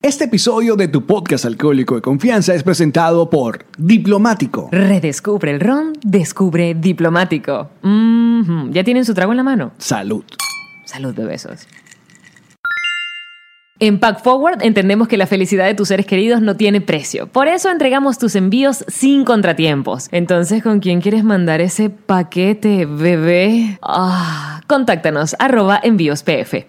Este episodio de tu podcast alcohólico de confianza es presentado por Diplomático. Redescubre el ron, descubre diplomático. Mhm. ¿Ya tienen su trago en la mano? Salud. Salud de besos. En Pack Forward entendemos que la felicidad de tus seres queridos no tiene precio. Por eso entregamos tus envíos sin contratiempos. Entonces, ¿con quién quieres mandar ese paquete, bebé? Ah, contáctanos, arroba envíos PF.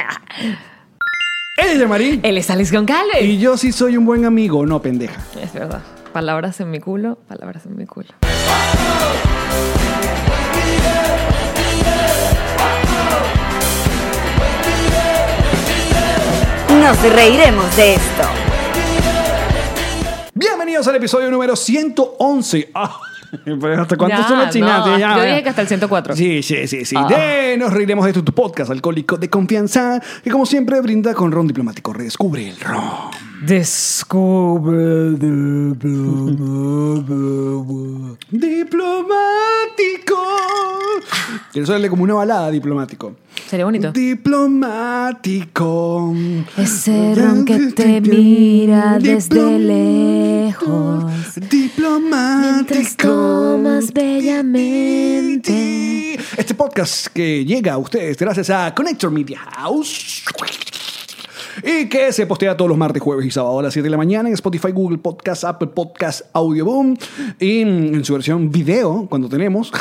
Él es Yamari. Él es Alex Goncalves. Y yo sí soy un buen amigo, no pendeja. Es verdad. Palabras en mi culo, palabras en mi culo. Nos reiremos de esto. Bienvenidos al episodio número 111. Ah, ¿Hasta cuánto Ya, son las chinas? no, Sí, ya, yo ya. dije que hasta el 104. Sí, sí, sí, sí. Ah. De Nos reiremos de tu, tu podcast alcohólico de confianza que como siempre brinda con ron diplomático. Redescubre el ron. Descubre Diplomático. Quiero hacerle como una balada diplomático. Sería bonito. Diplomático. Ese ron que te mira desde lejos. Diplomático. Tomas bellamente. Este podcast que llega a ustedes gracias a Connector Media House. Y que se postea todos los martes, jueves y sábados a las 7 de la mañana en Spotify, Google Podcast, Apple Podcast, Audioboom. Y en su versión video, cuando tenemos.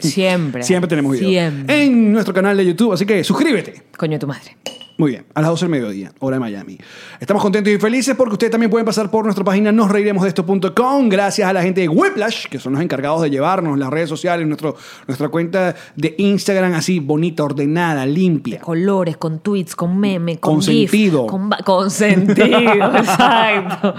Siempre. Siempre tenemos video. Siempre. En nuestro canal de YouTube. Así que suscríbete. Coño de tu madre. Muy bien, a las 12 del mediodía, hora de Miami. Estamos contentos y felices porque ustedes también pueden pasar por nuestra página nosreiremosdeesto.com gracias a la gente de Whiplash, que son los encargados de llevarnos las redes sociales, nuestro, nuestra cuenta de Instagram así, bonita, ordenada, limpia. Colores, con tweets, con meme, con Consentido. GIF, con consentido, exacto.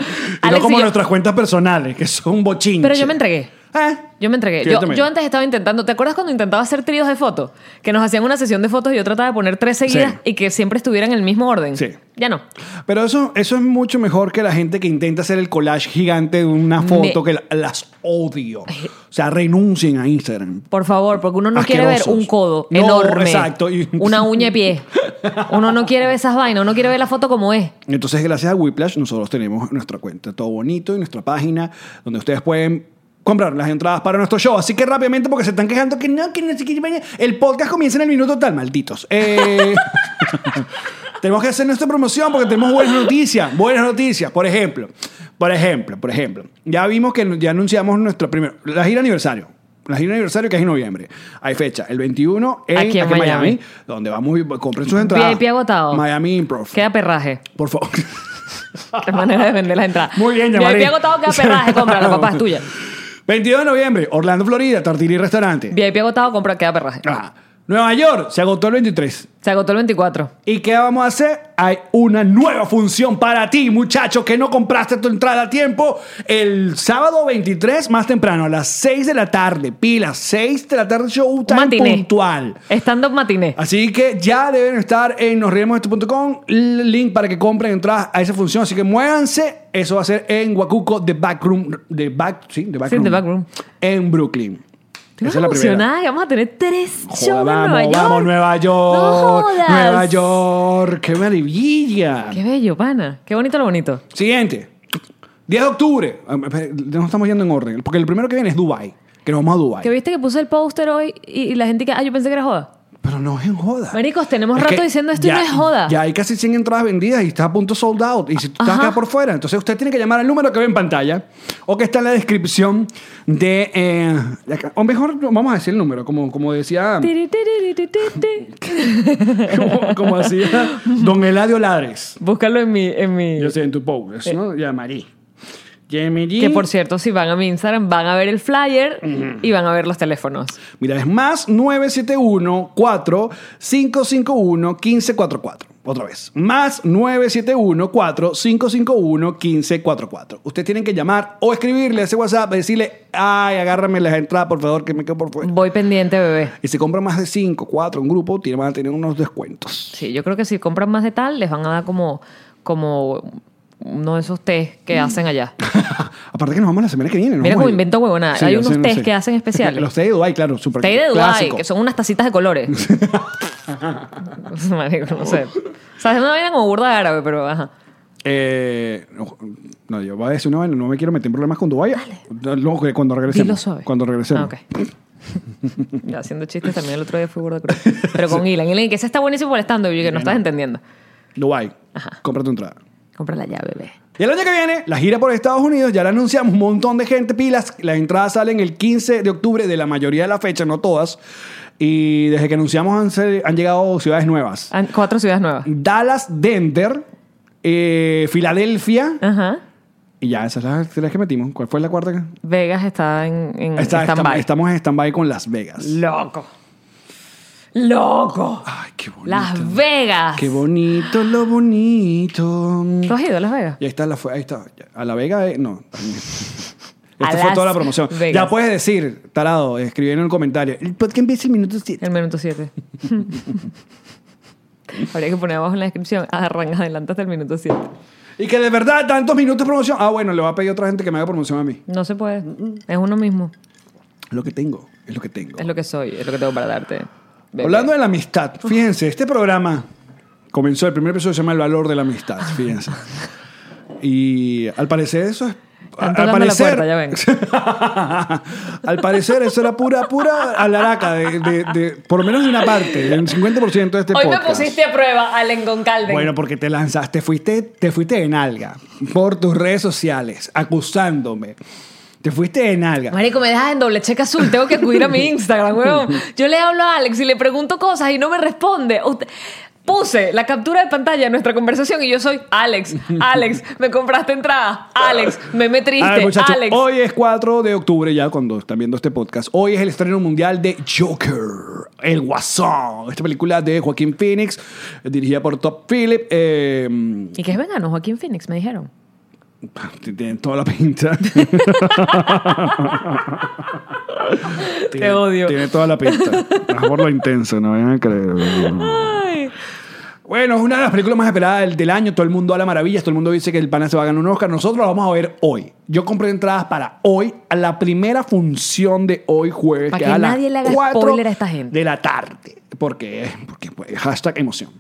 Y no como yo- nuestras cuentas personales, que son bochinches. Pero yo me entregué. ¿Eh? Yo me entregué. Sí, yo yo, antes estaba intentando. ¿Te acuerdas cuando intentaba hacer tríos de fotos? Que nos hacían una sesión de fotos y yo trataba de poner tres seguidas Sí. y que siempre estuvieran en el mismo orden. Sí. Ya no. Pero eso, eso es mucho mejor que la gente que intenta hacer el collage gigante de una foto Me- que la- las odio. O sea, renuncien a Instagram. Por favor, porque uno no quiere ver un codo No, enorme. exacto. Y- Una uña de pie. Uno no quiere ver esas vainas, uno quiere ver la foto como es. Entonces, gracias a Whiplash, nosotros tenemos nuestra cuenta, todo bonito, y nuestra página, donde ustedes pueden comprar las entradas para nuestro show. Así que rápidamente, porque se están quejando que no, que no sé qué. El podcast comienza en el minuto tal, malditos. Eh, tenemos que hacer nuestra promoción porque tenemos buenas noticias. Buenas noticias. Por ejemplo, por ejemplo, por ejemplo. Ya vimos que ya anunciamos nuestro primer, la gira aniversario. La gira aniversario que es en noviembre. Hay fecha, el 21 en, Aquí en aquí Miami. Miami, donde vamos y compren sus entradas. VIP agotado. Miami Improv. Queda perraje. Por favor. Qué manera de vender las entradas. Muy bien, VIP Yamari. agotado, queda perraje. Cómprala, papá, es tuya. 22 de noviembre, Orlando, Florida, Tortilla y Restaurante. VIP agotado, compra, queda perraje. Ah, Nueva York se agotó el 23. Se agotó el 24. ¿Y qué vamos a hacer? Hay una nueva función para ti, muchacho, que no compraste tu entrada a tiempo. El sábado 23, más temprano, a las 6 de la tarde. Pila, 6 de la tarde, show time Matiné. puntual. Stand-up matiné. Así que ya deben estar en nosreiremosdeesto.com el link para que compren entradas a esa función. Así que muévanse. Eso va a ser en Huacuco, The Backroom. The Back, sí, The Backroom. The Backroom. En Brooklyn. Estoy Esa es la primera. que vamos a tener tres shows en vamos, Nueva York. vamos, Nueva York. No jodas. Nueva York. ¡Qué maravilla! Qué bello, pana. Qué bonito lo bonito. Siguiente. 10 de octubre. Ah, espera, No estamos yendo en orden. Porque el primero que viene es Dubai. Que nos vamos a Dubai. Que viste que puse el póster hoy y, y la gente que, ah, yo pensé que era joda. Pero no es en joda. Maricos, tenemos Es rato diciendo esto y ya- no es joda. Ya hay casi 100 entradas vendidas y está a punto sold out. Y si tú estás Ajá. acá por fuera, entonces usted tiene que llamar al número que ve en pantalla o que está en la descripción de. eh, de acá. O mejor, vamos a decir el número, como, como decía. Como, como hacía Don Eladio Ladres. Búscalo en mi, en mi. Yo sé, en tu post, ¿no? Llamarí. Llamarí. Que por cierto, si van a mi Instagram, van a ver el flyer y van a ver los teléfonos. Mira, es más 971-4551-1544. Otra vez. Más 971-4551-1544. Ustedes tienen que llamar o escribirle a ese WhatsApp y decirle, ay, agárrame las entradas, por favor, que me quedo por fuera. Voy pendiente, bebé. Y si compran más de 5, 4, un grupo, tienen- van a tener unos descuentos. Sí, yo creo que si compran más de tal, les van a dar como, como uno de esos test que hacen allá. Aparte que nos vamos la semana que viene. ¿no? Mira Vamos cómo a ir. invento huevona. Sí, Hay yo unos sé, no test sé. que hacen especiales. Los té de Dubai, claro, súper Té de Dubai, clásico. que son unas tacitas de colores. Marico, no sé. O sea, es una vaina como burda árabe, pero ajá. Eh, no, no, yo voy a decir una vaina, no me quiero meter en problemas con Dubái. No, no, que cuando regresemos. Dilo suave. Cuando regresemos. Ah, ok. Ya, haciendo chistes también el otro día fue burda cruz. Pero con Ilan. Ilan, que ese está buenísimo por estando y yo que no estás entendiendo. Dubái. Compra tu entrada. Cómprala ya, bebé. Y el año que viene, la gira por Estados Unidos, ya la anunciamos, un montón de gente pilas. Las entradas salen el 15 de octubre de la mayoría de las fechas, no todas. Y desde que anunciamos han, llegado ciudades nuevas. Cuatro ciudades nuevas. Dallas, Denver, eh, Filadelfia. Ajá. Y ya, esas son las las que metimos. ¿Cuál fue la cuarta? Vegas está en, en Está- stand-by. estamos en stand-by con Las Vegas. Loco. Loco. Ay, qué bonito. Las Vegas. Qué bonito, lo bonito. ¿Tú has ido a Las Vegas? Y ahí está, la ahí está. A La Vega, eh, no. A Esta fue toda la promoción. Vegas. Ya puedes decir, tarado, escribir en el comentario. El podcast empieza en minutos 7. El minuto 7. Habría que poner abajo en la descripción. Arranca adelante hasta el minuto 7. Y que de verdad, tantos minutos de promoción. Ah, bueno, le voy a pedir a otra gente que me haga promoción a mí. No se puede. Es uno mismo. Es lo que tengo, es lo que tengo. Es lo que soy. Es lo que tengo para darte. Bebé. Hablando de la amistad, fíjense, este programa comenzó, el primer episodio se llama El valor de la amistad, fíjense. Y al parecer eso es... Están al tocando la parecer, puerta, ya ven. al parecer eso era pura, pura alaraca de, de, de- por lo menos de una parte, del 50% de este Hoy me pusiste a prueba, Allen Goncalden. Bueno, porque te lanzaste, fuiste, te fuiste de nalga por tus redes sociales, acusándome. Te fuiste de nalga. Marico, me dejas en doble cheque azul. Tengo que acudir a mi Instagram, weón. Yo le hablo a Alex y le pregunto cosas y no me responde. Usted- Puse la captura de pantalla de nuestra conversación y yo soy Alex. Alex, me compraste entrada. Alex, me triste. ver, muchachos, Alex. hoy es 4 de octubre, ya cuando están viendo este podcast. Hoy es el estreno mundial de Joker, El Guasón. Esta película de Joaquín Phoenix, dirigida por Top Philip. eh, ¿Y qué es vegano? Joaquín Phoenix, me dijeron. Tiene toda la pinta. Tiene- odio. Tiene toda la pinta. Por lo intenso, no vayan a creer. Ay. Bueno, es una de las películas más esperadas del, del año. Todo el mundo habla maravillas. Todo el mundo dice que el pana se va a ganar un Oscar. Nosotros lo vamos a ver hoy. Yo compré entradas para hoy, a la primera función de hoy jueves. Para que que a las nadie le haga 4 spoiler a esta gente. De la tarde. Porque, porque pues, hashtag emoción.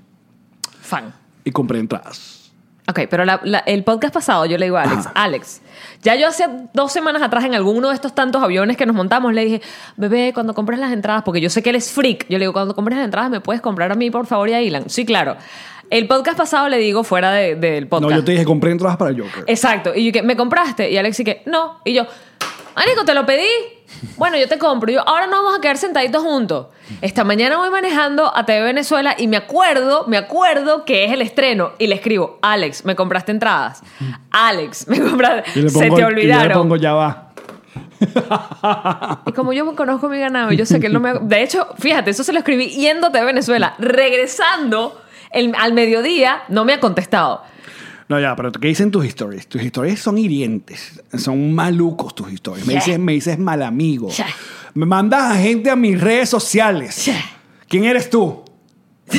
Fan. Y compré entradas. Ok, pero la- la- el podcast pasado yo le digo a Alex, Alex, ya yo hace dos semanas atrás en alguno de estos tantos aviones que nos montamos le dije, bebé, cuando compres las entradas, porque yo sé que él es freak, yo le digo, cuando compres las entradas me puedes comprar a mí, por favor, y a Ilan. Sí, claro. El podcast pasado le digo fuera de- del podcast. No, yo te dije, compré entradas para el Joker. Exacto. Y yo que, ¿me compraste? Y Alex y que, no. Y yo, Anico, ¿te lo pedí? Bueno, yo te compro. Y yo, ahora nos vamos a quedar sentaditos juntos. Esta mañana voy manejando a TV Venezuela y me acuerdo, me acuerdo que es el estreno. Y le escribo, Alex, ¿me compraste entradas? Alex, ¿me compraste? Y Se te y yo le olvidaron. pongo ya va. y como yo conozco mi ganado, yo sé que él no me... De hecho, fíjate, eso se lo escribí yéndote a Venezuela. Regresando el- al mediodía, no me ha contestado. No, ya, pero ¿qué dicen tus historias? Tus historias son hirientes. Son malucos tus historias. Me dices, me dices mal amigo. Me mandas a gente a mis redes sociales. ¿Quién eres tú?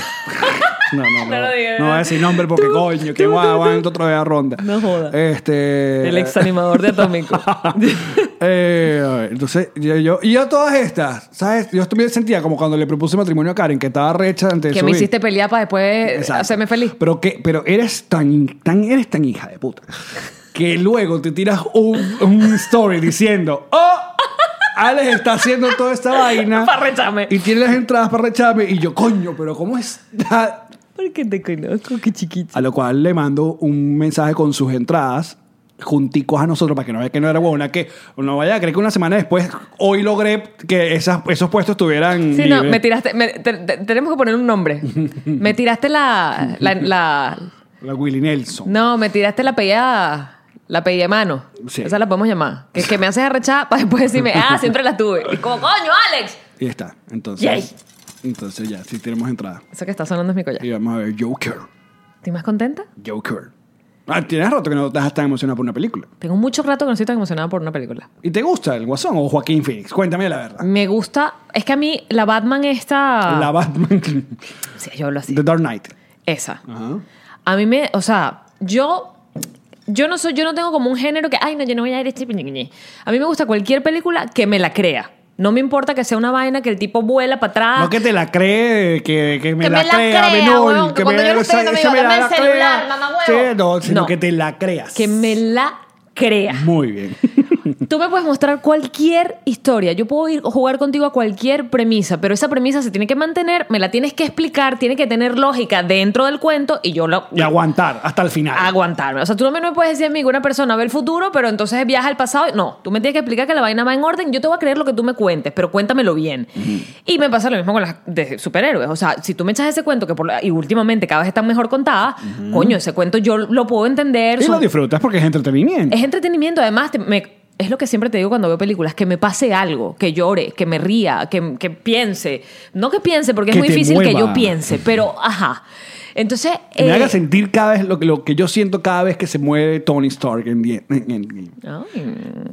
No, no, no. No. No voy a decir nombre porque, coño, que a tú. aguanto otra vez a ronda. No joda. Este. El ex animador de Atómico. Eh, entonces, yo, yo, y yo todas estas, ¿sabes? Yo también sentía como cuando le propuse matrimonio a Karen, que estaba recha antes de que me subir. hiciste pelear para después Exacto. hacerme feliz. Pero que, pero eres tan, tan, eres tan hija de puta que luego te tiras un, un story diciendo, oh, Alex está haciendo toda esta vaina Pa' recharme. y tiene las entradas para recharme y yo, coño, pero cómo está. Porque te conozco, qué chiquito. A lo cual le mando un mensaje con sus entradas junticos a nosotros para que no vea que no era buena, que no vaya a creer que una semana después hoy logré que esas, esos puestos estuvieran Sí, no, libres. me tiraste. me- te- te- tenemos que poner un nombre. me tiraste la, la, la- La Willy Nelson. No, me tiraste la pella. La pella de mano. Sí. Esa la podemos llamar. Que, que me haces arrechar para después decirme, ah, siempre la tuve. Y como, coño, Alex. Y está. Entonces, Yay. entonces ya, sí tenemos entrada. Eso que está sonando es mi collar. Y vamos a ver Joker. ¿Estoy más contenta? Joker. Ah, tienes rato que no estás tan emocionado por una película. Tengo mucho rato que no estoy tan emocionada por una película. ¿Y te gusta el Guasón o Joaquín Phoenix? Cuéntame la verdad. Me gusta. Es que a mí la Batman esta. La Batman. Sí, yo hablo así. The Dark Knight. Esa. Ajá. A mí me, o sea, yo yo no soy yo no tengo como un género que ay, no, yo no voy a ver este piñiquiñi". A mí me gusta cualquier película que me la crea. No me importa que sea una vaina que el tipo vuela para atrás. No que te la cree, que, que me Que la me la crea, crea, menor, huevón, que cuando yo no estoy viendo, me esa digo, la- "Dame el la celular, crea". mamá Sí, huevo. no, sino No. que te la creas. que me la crea. Muy bien. Tú me puedes mostrar cualquier historia. Yo puedo ir a jugar contigo a cualquier premisa, pero esa premisa se tiene que mantener, me la tienes que explicar, tiene que tener lógica dentro del cuento y yo lo y aguantar hasta el final. aguantarme. O sea, tú no me puedes decir a mí que una persona ve el futuro, pero entonces viaja al pasado. No, tú me tienes que explicar que la vaina va en orden. Yo te voy a creer lo que tú me cuentes, pero cuéntamelo bien. Y me pasa lo mismo con las de superhéroes. O sea, si tú me echas ese cuento que por la- y últimamente cada vez están mejor contadas, coño, ese cuento yo lo puedo entender. y son- lo disfrutas porque es entretenimiento. es entretenimiento, además, te- me- es lo que siempre te digo cuando veo películas, que me pase algo, que llore, que me ría, que, que piense. No que piense, porque es muy difícil que yo piense, pero ajá. Entonces... Que me eh, haga sentir cada vez lo que, lo que yo siento cada vez que se mueve Tony Stark en, en, en-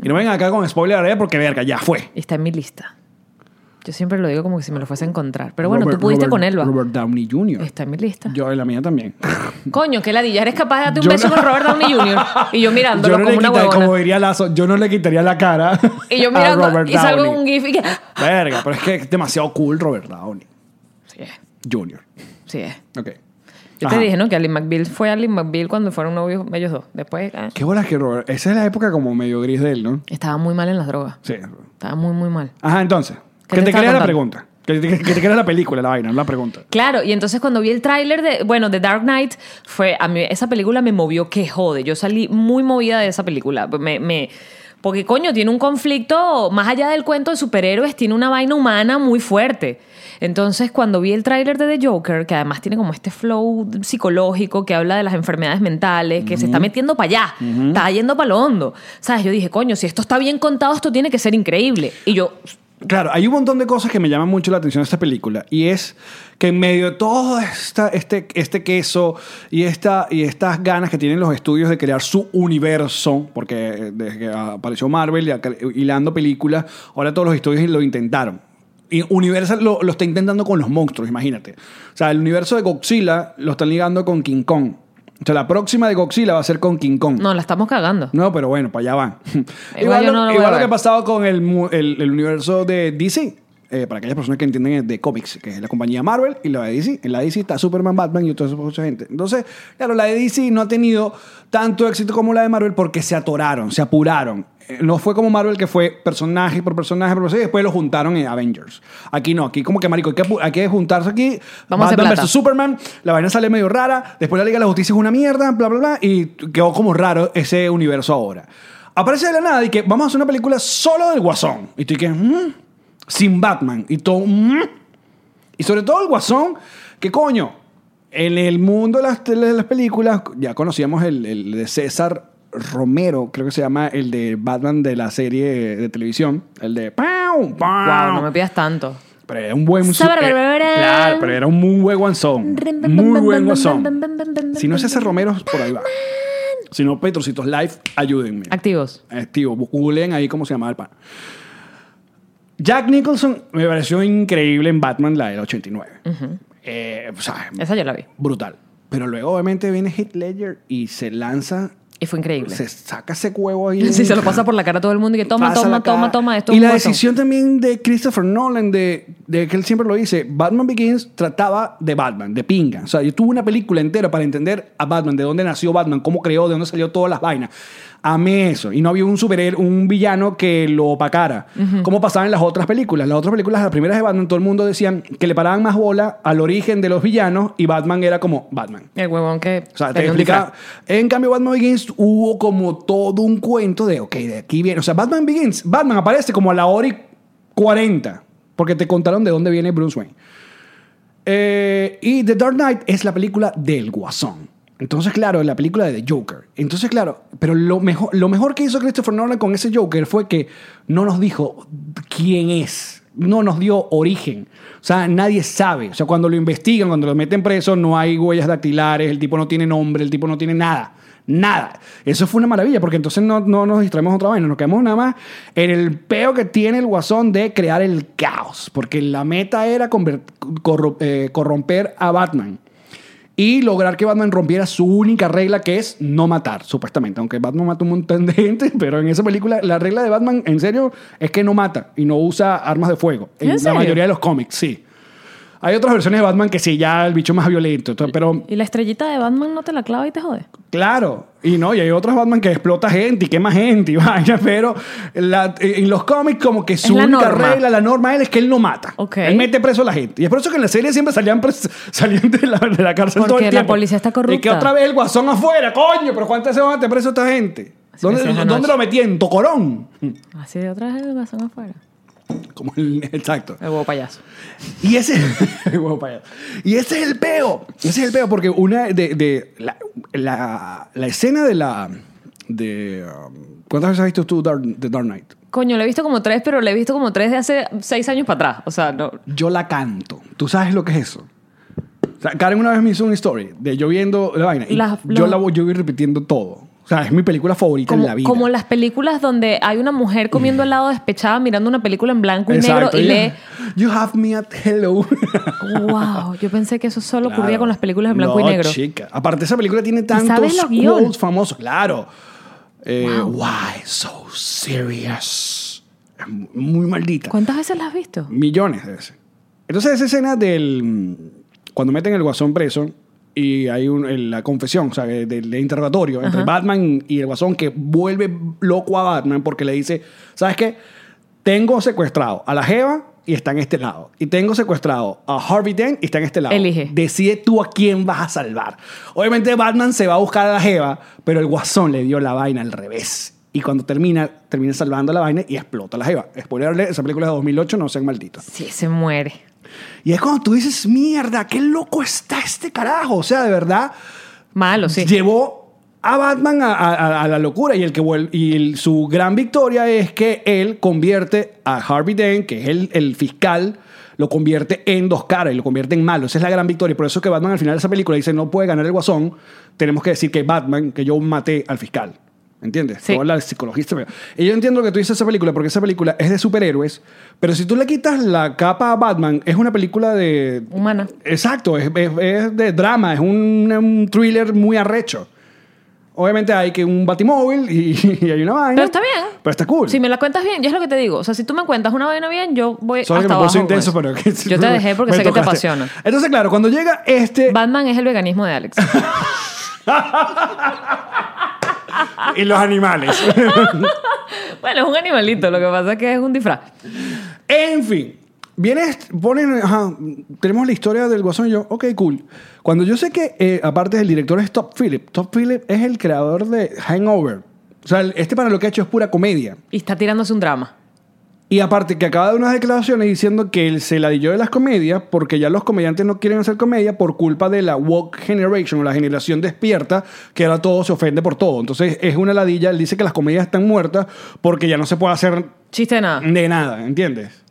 Y no vengan acá con spoiler porque verga, ya fue. está en mi lista. Yo siempre lo digo como que si me lo fuese a encontrar. Pero bueno, Robert- tú pudiste Robert- con Elba. Robert Downey Jr. Está en mi lista. Yo en la mía también. Coño, que ladilla. Eres capaz de darte un Yo beso no- con Robert Downey Jr. Y yo mirándolo yo no como una huevona. como diría Lazo, yo no le quitaría la cara Y yo a mirando Robert y salgo Downey. un gif y que... Verga, pero es que es demasiado cool Robert Downey Sí es, Jr. sí es. Ok. Yo Ajá. te dije, ¿no? Que Alin McBeal fue Alin McBeal cuando fueron novios ellos dos. Después ah, Qué bolas que Robert. Esa es la época como medio gris de él, ¿no? estaba muy mal en las drogas. Sí. Estaba muy, muy mal. Ajá, entonces. ¿Qué Que te te la pregunta. Que te, que te crea la película, la vaina, no la pregunta. Claro, y entonces cuando vi el tráiler de, bueno, de Dark Knight, fue, a mí esa película me movió que jode. Yo salí muy movida de esa película. Me, me, porque coño, tiene un conflicto, más allá del cuento de superhéroes, tiene una vaina humana muy fuerte. Entonces, cuando vi el tráiler de The Joker, que además tiene como este flow psicológico que habla de las enfermedades mentales, que se está metiendo para allá, está yendo para lo hondo. ¿Sabes? Yo dije, coño, si esto está bien contado, esto tiene que ser increíble. Y yo, Claro, hay un montón de cosas que me llaman mucho la atención de esta película. Y es que en medio de todo esta, este, este queso y, esta, y estas ganas que tienen los estudios de crear su universo, porque desde que apareció Marvel y hilando películas, ahora todos los estudios lo intentaron. Y Universal lo, lo está intentando con los monstruos, imagínate. O sea, el universo de Godzilla lo están ligando con King Kong. O sea, la próxima de Godzilla va a ser con King Kong. no, la estamos cagando. No, pero bueno, para allá van. Igual lo, no lo voy igual a lo que ha pasado con el, el, el universo de DC. eh, para aquellas personas que entienden de cómics, que es la compañía Marvel y la de DC. En la de DC está Superman, Batman y toda esa mucha gente. Entonces, claro, la de DC no ha tenido tanto éxito como la de Marvel porque se atoraron, se apuraron. Eh, No fue como Marvel que fue personaje por personaje por personaje y después lo juntaron en Avengers. Aquí no, aquí como que marico, hay que, apu- hay que juntarse aquí. Vamos a hacer Batman versus Superman, la vaina sale medio rara, después la Liga de la Justicia es una mierda, bla, bla, bla, y quedó como raro ese universo ahora. Aparece de la nada y que vamos a hacer una película solo del Guasón. Y tú y que, mm, sin Batman. Y todo, mm. Y sobre todo el Guasón, que coño, en el mundo de las, de las películas, ya conocíamos el, el de César Romero, creo que se llama el de Batman de la serie de televisión, el de ¡Pau! ¡Pau! Wow, no me pidas tanto. Pero era un buen Sabarabara. eh, Claro, pero era un muy buen guasón. Muy buen guasón. Si no es ese Romero, por ahí va. Si no, Petrocitos Live, ayúdenme. Activos. Activo. Googleen ahí cómo se llama el pan. Jack Nicholson me pareció increíble en Batman, la del 89. Eh, o sea, Esa yo la vi. brutal. Pero luego, obviamente, viene Heath Ledger y se lanza, Y fue increíble. se saca ese huevo ahí. Sí, se lo pasa por la cara a todo el mundo y que toma, Pasa toma, toma, toma. Esto y la decisión también de Christopher Nolan, de, de que él siempre lo dice, Batman Begins trataba de Batman, de pinga. O sea, yo tuve una película entera para entender a Batman, de dónde nació Batman, cómo creó, de dónde salió todas las vainas. Amé eso. Y no había un superhéroe, un villano que lo opacara. Como pasaba en las otras películas. Las otras películas, las primeras de Batman, todo el mundo decían que le paraban más bola al origen de los villanos y Batman era como Batman. El huevón que O sea, te disfraz. En cambio, Batman Begins hubo como todo un cuento de, ok, de aquí viene. O sea, Batman Begins, Batman aparece como a la hora y 40, porque te contaron de dónde viene Bruce Wayne. Eh, y The Dark Knight es la película del Guasón. Entonces, claro, la película de The Joker. Entonces, claro, pero lo mejor, lo mejor que hizo Christopher Nolan con ese Joker fue que no nos dijo quién es. No nos dio origen. O sea, nadie sabe. O sea, cuando lo investigan, cuando lo meten preso, no hay huellas dactilares, el tipo no tiene nombre, el tipo no tiene nada. Nada. Eso fue una maravilla, porque entonces no, no nos distraemos otra vez, nos quedamos nada más en el peo que tiene el guasón de crear el caos, porque la meta era eh, corromper a Batman y lograr que Batman rompiera su única regla que es no matar, supuestamente. Aunque Batman mata un montón de gente, pero en esa película la regla de Batman, en serio, es que no mata y no usa armas de fuego. ¿En la serio? mayoría de los cómics, sí. Hay otras versiones de Batman que sí, ya el bicho más violento, to- pero ¿Y la estrellita de Batman no te la clava y te jode? Claro, y no, y hay otros Batman que explota gente y quema gente y vaya, pero la- en los cómics como que su la única regla, la norma él es que él no mata. Ok. Él mete preso a la gente. Y es por eso que en la serie siempre salían, salían de, la, de la cárcel todo Porque el la tiempo. policía está corrupta. Y que otra vez el guasón afuera, coño, pero ¿cuántas veces van a meter preso a esta gente? ¿Dónde, ¿dónde lo metí? En Tocorón. Así de otra vez el guasón afuera. Como el, exacto. El huevo payaso. Y ese, Huevo payaso. y ese es el peo. Ese es el peo porque una de, de la, la, la escena de la de um, ¿cuántas veces has visto tú Dark, The Dark Knight? Coño, le he visto como tres, pero le he visto como tres de hace seis años para atrás. O sea, no. Yo la canto. ¿Tú sabes lo que es eso? O sea, Karen una vez me hizo una story de yo viendo la vaina y La- yo la voy yo voy repitiendo todo. Sea, es mi película favorita Como, en la vida. como las películas donde hay una mujer comiendo helado despechada mirando una película en blanco y Exacto. negro y lee. You have me at hello. Wow, yo pensé que eso solo ocurría con las películas en blanco y negro. chica. Aparte, esa película tiene tantos quotes famosos. Claro. Eh, Wow. Why so serious? Muy maldita. ¿Cuántas veces la has visto? Millones de veces. Entonces, esa escena del. Cuando meten el guasón preso y hay un- el- la confesión, o sea, del, del interrogatorio entre Batman y el guasón que vuelve loco a Batman porque le dice: ¿Sabes qué? Tengo secuestrado a la Jeva y está en este lado. Y tengo secuestrado a Harvey Dent y está en este lado. Elige. Decide tú a quién vas a salvar. Obviamente Batman se va a buscar a la Jeva, pero el guasón le dio la vaina al revés. Y cuando termina, termina salvando la vaina y explota la Jeva. Spoiler esa película es de 2008, no sean malditos. Sí, se muere. Y es cuando tú dices, mierda, qué loco está este carajo. O sea, de verdad, Malo, sí. llevó a Batman a, a- a la locura. Y, el que y el- su gran victoria es que él convierte a Harvey Dent, que es el, el fiscal, lo convierte en dos caras y lo convierte en malo. Esa es la gran victoria. Y por eso es que Batman al final de esa película dice, no puede ganar el guasón. Tenemos que decir que Batman, que yo maté al fiscal. ¿Entiendes? Sí. Toda la psicologista. Y yo entiendo que tú dices esa película, porque esa película es de superhéroes, pero si tú le quitas la capa a Batman, es una película de... Humana. Exacto, es, es- es de drama, es un, un thriller muy arrecho. Obviamente hay que un batimóvil y, y hay una vaina. Pero está bien. Pero está cool. Si me la cuentas bien, yo es lo que te digo. O sea, si tú me cuentas una vaina bien, yo voy Solo que hasta me puse abajo con intenso, pero... que- Yo te dejé porque me sé que te apasiona. Entonces, claro, cuando llega este... Batman es el veganismo de Alex. y los animales. bueno, es un animalito, lo que pasa es que es un disfraz. En fin, vienes, ponen, ajá, tenemos la historia del Guasón y yo, ok, cool. Cuando yo sé que, eh, aparte del director es Top Philip, Top Philip es el creador de Hangover. O sea, este para lo que ha hecho es pura comedia. Y está tirándose un drama. Y aparte que acaba de unas declaraciones diciendo que él se ladilló de las comedias porque ya los comediantes no quieren hacer comedia por culpa de la woke generation o la generación despierta que ahora todo se ofende por todo. Entonces es una ladilla. Él dice que las comedias están muertas porque ya no se puede hacer Chiste de nada. de nada, ¿entiendes?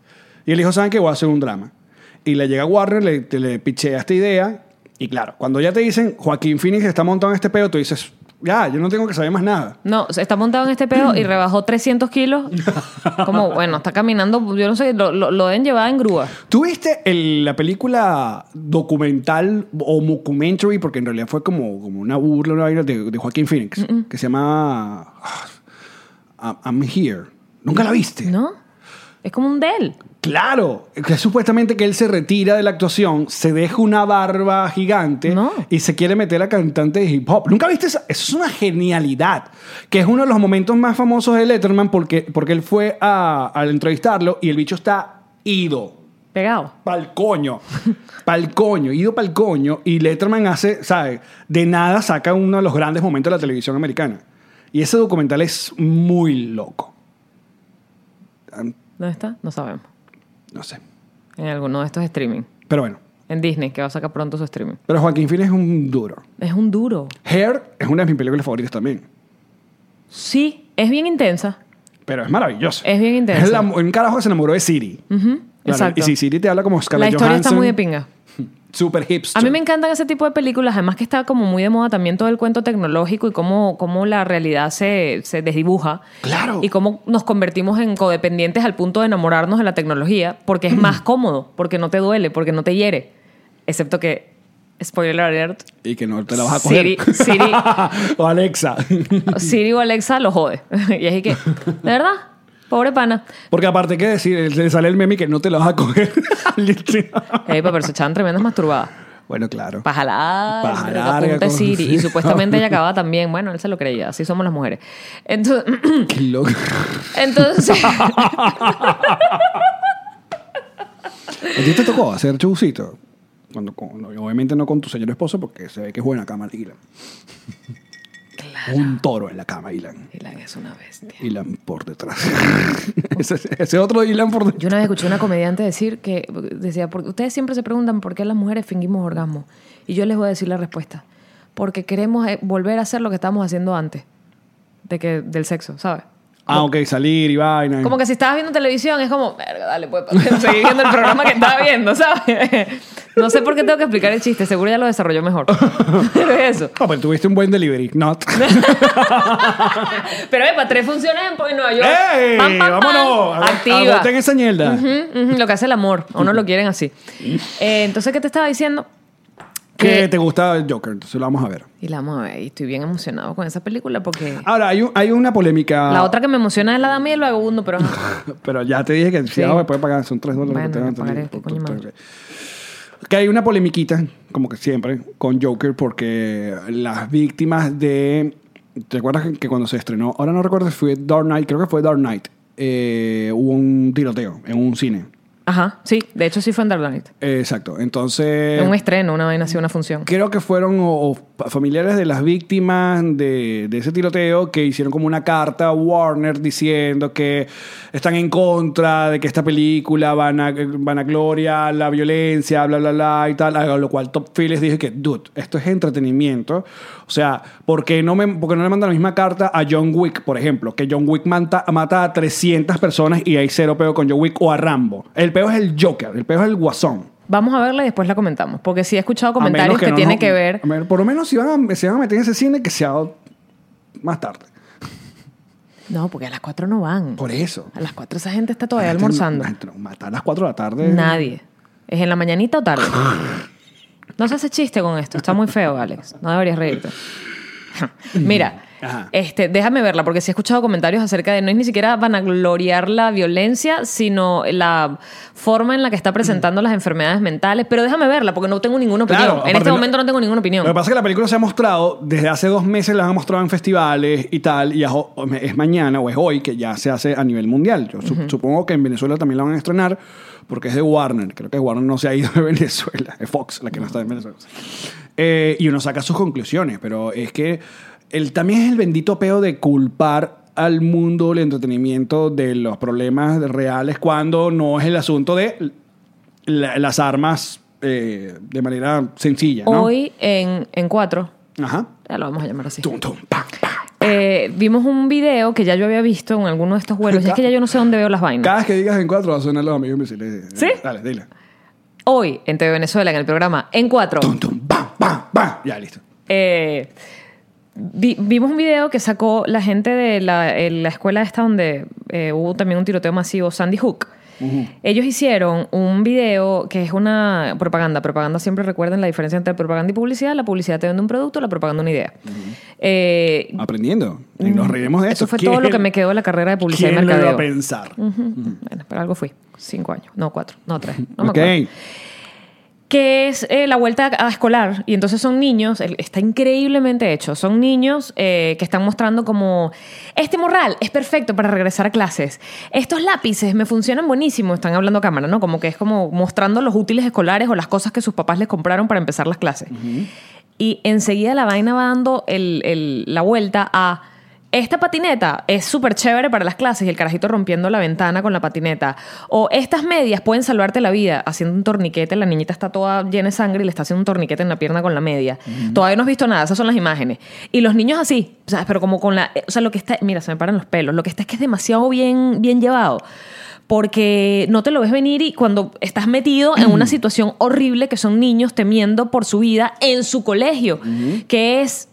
Y él dijo, ¿saben qué? Voy a hacer un drama. Y le llega a Warner, le, le pichea esta idea. Y claro, cuando ya te dicen, Joaquín Phoenix está montado en este pedo, tú dices, ya, yo no tengo que saber más nada. No, se está montado en este pedo y rebajó 300 kilos. Como, bueno, está caminando, yo no sé, lo, lo, lo deben llevar en grúa. ¿Tú viste el- la película documental o mockumentary? Porque en realidad fue como, como una burla una vaina de, de Joaquín Phoenix, que se llama ah, I'm Here. ¿Nunca la viste? ¿No? Es como un de él. Claro, que supuestamente que él se retira de la actuación, se deja una barba gigante No. y se quiere meter a cantante de hip hop. ¿Nunca viste eso? Eso es una genialidad. Que es uno de los momentos más famosos de Letterman porque, porque él fue a, entrevistarlo y el bicho está ido. Pegado. Pa'l coño. Pa'l coño. Ido pa'l coño. Y Letterman hace, ¿sabes? De nada saca uno de los grandes momentos de la televisión americana. Y ese documental es muy loco. ¿Dónde está? No sabemos. No sé. En alguno de estos streaming. Pero bueno. En Disney, que va a sacar pronto su streaming. Pero Joaquín Phoenix es un duro. Es un duro. Hair es una de mis películas favoritas también. Sí, es bien intensa. Pero es maravilloso. Es bien intenso. Es la- un carajo que se enamoró de Siri. Claro, exacto. Y si Siri te habla como Scarlett La historia está muy de pinga. Super hipster. A mí me encantan ese tipo de películas, además que está como muy de moda también todo el cuento tecnológico y cómo, cómo la realidad se, se desdibuja. Claro. Y cómo nos convertimos en codependientes al punto de enamorarnos de la tecnología, porque es más cómodo, porque no te duele, porque no te hiere. Excepto que, spoiler alert, Y que no te la vas a coger. Siri- Siri- o Alexa. Siri o Alexa lo jode. y que, de verdad, pobre pana. Porque aparte que decir, le sale el meme que no te la vas a coger. Ey, pero se echaban tremendas masturbadas. bueno, claro. La de con- Siri. Y supuestamente ella acababa también. Bueno, él se lo creía. Así somos las mujeres. Entonces, Qué loco. entonces ¿A ti te tocó hacer showcito? Cuando, con- obviamente no con tu señor esposo porque se ve que es buena cama, Un toro en la cama, Ilan. Ilan es una bestia. Ilan por detrás. ese, ese otro Ilan por detrás. Yo una vez escuché a una comediante decir que decía, porque ustedes siempre se preguntan por qué las mujeres fingimos orgasmo. Y yo les voy a decir la respuesta. Porque queremos eh, volver a hacer lo que estábamos haciendo antes de que, del sexo, ¿sabes? Ah, ok, salir y vaina. Como que si estabas viendo televisión es como, verga, dale, pues, seguir viendo el programa que estaba viendo, ¿sabes? No sé por qué tengo que explicar el chiste, seguro ya lo desarrolló mejor. Pero es eso. Ah, pero tuviste un buen delivery. Not. Pero, para tres funciones en Nueva York. ¡Ey! Pam, pam, pam. ¡Vámonos! Activa. Esa mierda. Ujú, ujú, lo que hace el amor. A uno lo quieren así. Eh, entonces, ¿qué te estaba diciendo? Que te gusta el Joker, entonces lo vamos a ver. Y la vamos a ver. Y estoy bien emocionado con esa película porque... Ahora, hay, un- hay una polémica. La otra que me emociona es la dama y el vagabundo, pero... Pero ya te dije que si Sí. no me puede pagar, son tres dólares. Bueno, que te van a pagaré, tener. coño madre. Que hay una polemiquita, como que siempre, con Joker, porque las víctimas de. ¿Te acuerdas que- que cuando se estrenó? Ahora no recuerdo si fue Dark Knight, creo que fue Dark Knight. eh, hubo un tiroteo en un cine. Ajá, sí. De hecho, sí fue en. Eh, exacto. Entonces. En un estreno, una vaina así, una función. Creo que fueron o- o familiares de las víctimas de, de ese tiroteo que hicieron como una carta a Warner diciendo que están en contra de que esta película van a, van a gloria la violencia, bla, bla, bla y tal. A lo cual Top Phillips dije que, dude, esto es entretenimiento. O sea, ¿por qué no, me, por qué no le mandan la misma carta a John Wick, por ejemplo? Que John Wick mata, mata a 300 personas y hay cero peo con John Wick o a Rambo. El peo es el Joker, el peo es el guasón. Vamos a verla y después la comentamos. Porque sí he escuchado comentarios que, no tienen que ver... a ver, por lo menos si van, a, si van a meter en ese cine, que sea más tarde. No, porque a las 4 no van. Por eso. A las 4 esa gente está todavía gente- almorzando. la gente no mata a las 4 de la tarde. Nadie. ¿Es en la mañanita o tarde? No se hace chiste con esto. Está muy feo, Alex. No deberías reírte. Mira, Ajá. este, déjame verla, porque sí he escuchado comentarios acerca de no es ni siquiera vanagloriar la violencia, sino la forma en la que está presentando las enfermedades mentales. Pero déjame verla, porque no tengo ninguna opinión. Claro, en este no- momento no tengo ninguna opinión. Lo que pasa es que la película se ha mostrado, desde hace dos meses la han mostrado en festivales y tal, y es, mañana o es hoy que ya se hace a nivel mundial. Yo su- supongo que en Venezuela también la van a estrenar porque es de Warner. Creo que Warner no se ha ido de Venezuela. Es Fox la que no está en Venezuela. Eh, y uno saca sus conclusiones, pero es que el, también es el bendito peo de culpar al mundo del entretenimiento de los problemas reales cuando no es el asunto de la- las armas eh, de manera sencilla, ¿no? Hoy en, en cuatro, Ajá. ya lo vamos a llamar así. Tum, tum, pam, pam. Eh, vimos un video que ya yo había visto en alguno de estos vuelos. Y es que ya yo no sé dónde veo las vainas. Cada vez que digas en cuatro va a sonar los amigos invisibles. ¿Sí? Dale, dile. Hoy en TV Venezuela, en el programa En Cuatro, Tum, tum, pam, pam, pam. Ya, listo. eh, vi- vimos un video que sacó la gente de la, en la escuela esta donde eh, hubo también un tiroteo masivo, Sandy Hook. Ellos hicieron un video que es una propaganda. Propaganda siempre recuerden la diferencia entre propaganda y publicidad. La publicidad te vende un producto, la propaganda una idea. Eh, Aprendiendo. Y nos reiremos de eso eso. fue todo lo que me quedó de la carrera de publicidad y ¿Quién lo iba mercadeo. a pensar? Bueno, pero algo fui. Cinco años. No, cuatro. No, tres. No me ok. acuerdo. Que es eh, la vuelta a escolar. Y entonces son niños, está increíblemente hecho, son niños eh, que están mostrando como, este morral es perfecto para regresar a clases, estos lápices me funcionan buenísimo, están hablando a cámara, ¿no? Como que es como mostrando los útiles escolares o las cosas que sus papás les compraron para empezar las clases. Y enseguida la vaina va dando el- el- la vuelta a... Esta patineta es súper chévere para las clases y el carajito rompiendo la ventana con la patineta. O estas medias pueden salvarte la vida haciendo un torniquete. La niñita está toda llena de sangre y le está haciendo un torniquete en la pierna con la media. Todavía no has visto nada, esas son las imágenes. Y los niños así, ¿sabes? Pero como con la. O sea, lo que está. Mira, se me paran los pelos. Lo que está es que es demasiado bien, bien llevado. Porque no te lo ves venir y cuando estás metido en una situación horrible que son niños temiendo por su vida en su colegio, que es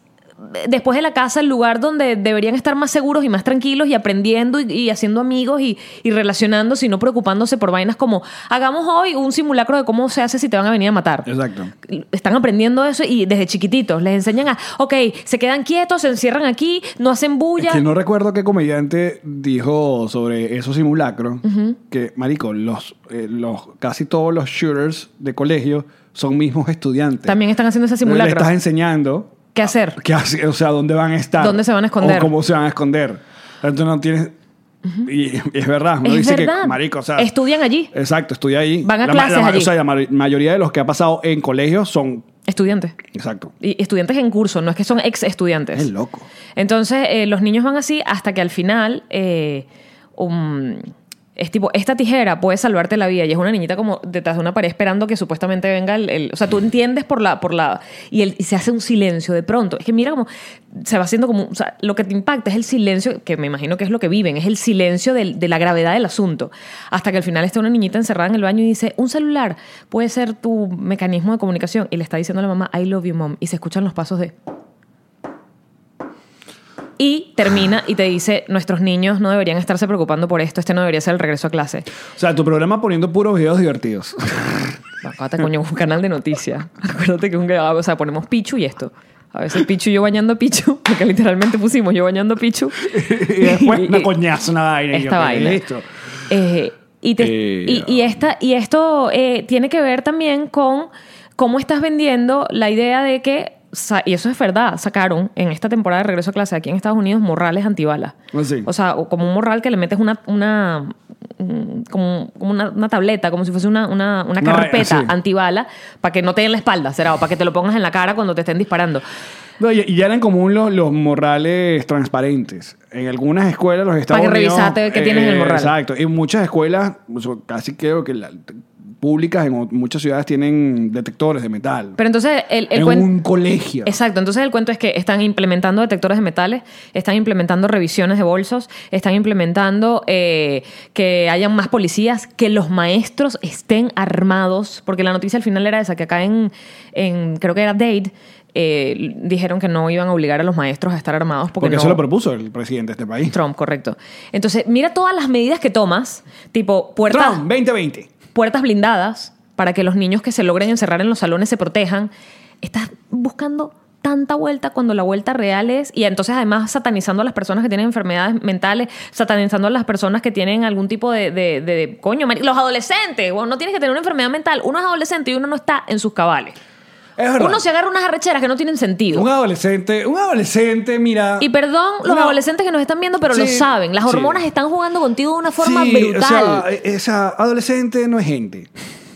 después de la casa el lugar donde deberían estar más seguros y más tranquilos y aprendiendo y, y haciendo amigos y, y relacionándose y no preocupándose por vainas como hagamos hoy un simulacro de cómo se hace si te van a venir a matar. Exacto. Están aprendiendo eso y desde chiquititos les enseñan a, ok, se quedan quietos, se encierran aquí, no hacen bulla. Es que no recuerdo qué comediante dijo sobre esos simulacros que, marico, los, eh, los, casi todos los shooters de colegio son mismos estudiantes. También están haciendo ese Le simulacro. estás enseñando ¿Qué hacer? qué o sea, dónde van a estar. ¿Dónde se van a esconder? O cómo se van a esconder. Entonces no tienes... Y es verdad. Uno Es dice verdad. que, marico, o sea... Estudian allí. Exacto, estudia ahí. Van a La clases la allí. O sea, la ma- mayoría de los que ha pasado en colegios son... Estudiantes. Exacto. Y estudiantes en curso, no es que son ex estudiantes. Es loco. Entonces, eh, los niños van así hasta que al final eh, es tipo, esta tijera puede salvarte la vida. Y es una niñita como detrás de una pared esperando que supuestamente venga el... el- o sea, tú entiendes por la... Por la y, el- y se hace un silencio de pronto. Es que mira como se va haciendo como... O sea, lo que te impacta es el silencio, que me imagino que es lo que viven, es el silencio del- de la gravedad del asunto. Hasta que al final está una niñita encerrada en el baño y dice, un celular puede ser tu mecanismo de comunicación. Y le está diciendo a la mamá, I love you, mom. Y se escuchan los pasos de... Y termina y te dice, nuestros niños no deberían estarse preocupando por esto, este no debería ser el regreso a clase. O sea, tu programa poniendo puros videos divertidos. Acá coño, un canal de noticias. Acuérdate que un o sea, ponemos Pichu y esto. A veces Pichu y yo bañando a Pichu, porque literalmente pusimos yo bañando a Pichu. y después una coñazo, una vaina. y yo, Esta ¿qué vaina. es esto? Eh, y, te- Eh, y, y esta, y esto eh, tiene que ver también con cómo estás vendiendo la idea de que, y eso es verdad, sacaron en esta temporada de regreso a clase aquí en Estados Unidos morrales antibalas. Ah, sí. O sea, como un morral que le metes una, una mm, como, como una, una tableta, como si fuese una, una, una No, carpeta sí. antibala para que no te den la espalda, será, o para que te lo pongas en la cara cuando te estén disparando. No, y, ya eran común los, los morrales transparentes. En algunas escuelas los Estados Para que Unidos... revisate qué tienes en el morral. Exacto. En muchas escuelas, casi creo que la- públicas en muchas ciudades tienen detectores de metal. Pero entonces el, el en cuen- un colegio. Exacto, entonces el cuento es que están implementando detectores de metales, están implementando revisiones de bolsos, están implementando eh, que hayan más policías, que los maestros estén armados, porque la noticia al final era esa, que acá en, en creo que era Dade, eh, dijeron que no iban a obligar a los maestros a estar armados porque, Porque no, eso lo propuso el presidente de este país. Trump, correcto. Entonces, mira todas las medidas que tomas, tipo puertas, Trump, 2020. Puertas blindadas para que los niños que se logren encerrar en los salones se protejan. Estás buscando tanta vuelta cuando la vuelta real es y entonces además satanizando a las personas que tienen enfermedades mentales, satanizando a las personas que tienen algún tipo de, de, de- coño, los adolescentes, bueno, no tienes que tener una enfermedad mental, uno es adolescente y uno no está en sus cabales. Es verdad. Uno se agarra unas arrecheras que no tienen sentido. Un adolescente, un adolescente, mira. Y perdón los Una- adolescentes que nos están viendo, pero lo saben. Las sí. hormonas están jugando contigo de una forma Sí, brutal. O sea, esa adolescente no es gente.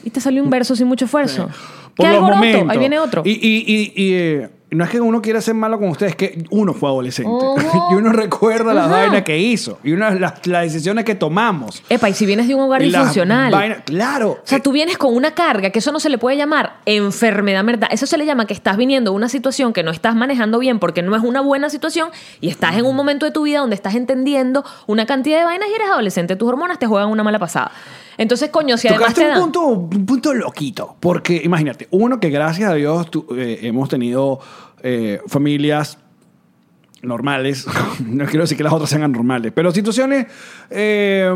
Y te salió un verso sin mucho esfuerzo. Por ¿Qué los momentos. Ahí viene otro. Y, y, y, y, eh, no es que uno quiera ser malo con ustedes, es que uno fue adolescente. Y uno recuerda las Ajá. vainas que hizo. Y una, las, las decisiones que tomamos. Epa, y si vienes de un hogar disfuncional. vainas- claro. O sea, tú vienes con una carga, que eso no se le puede llamar enfermedad mental. Eso se le llama que estás viniendo de una situación que no estás manejando bien porque no es una buena situación y estás en un momento de tu vida donde estás entendiendo una cantidad de vainas y eres adolescente. Tus hormonas te juegan una mala pasada. Entonces, coño, si además te un dan... punto, un punto loquito. Porque imagínate, uno que gracias a Dios tú, eh, hemos tenido eh, familias normales, no quiero decir que las otras sean anormales, pero situaciones eh,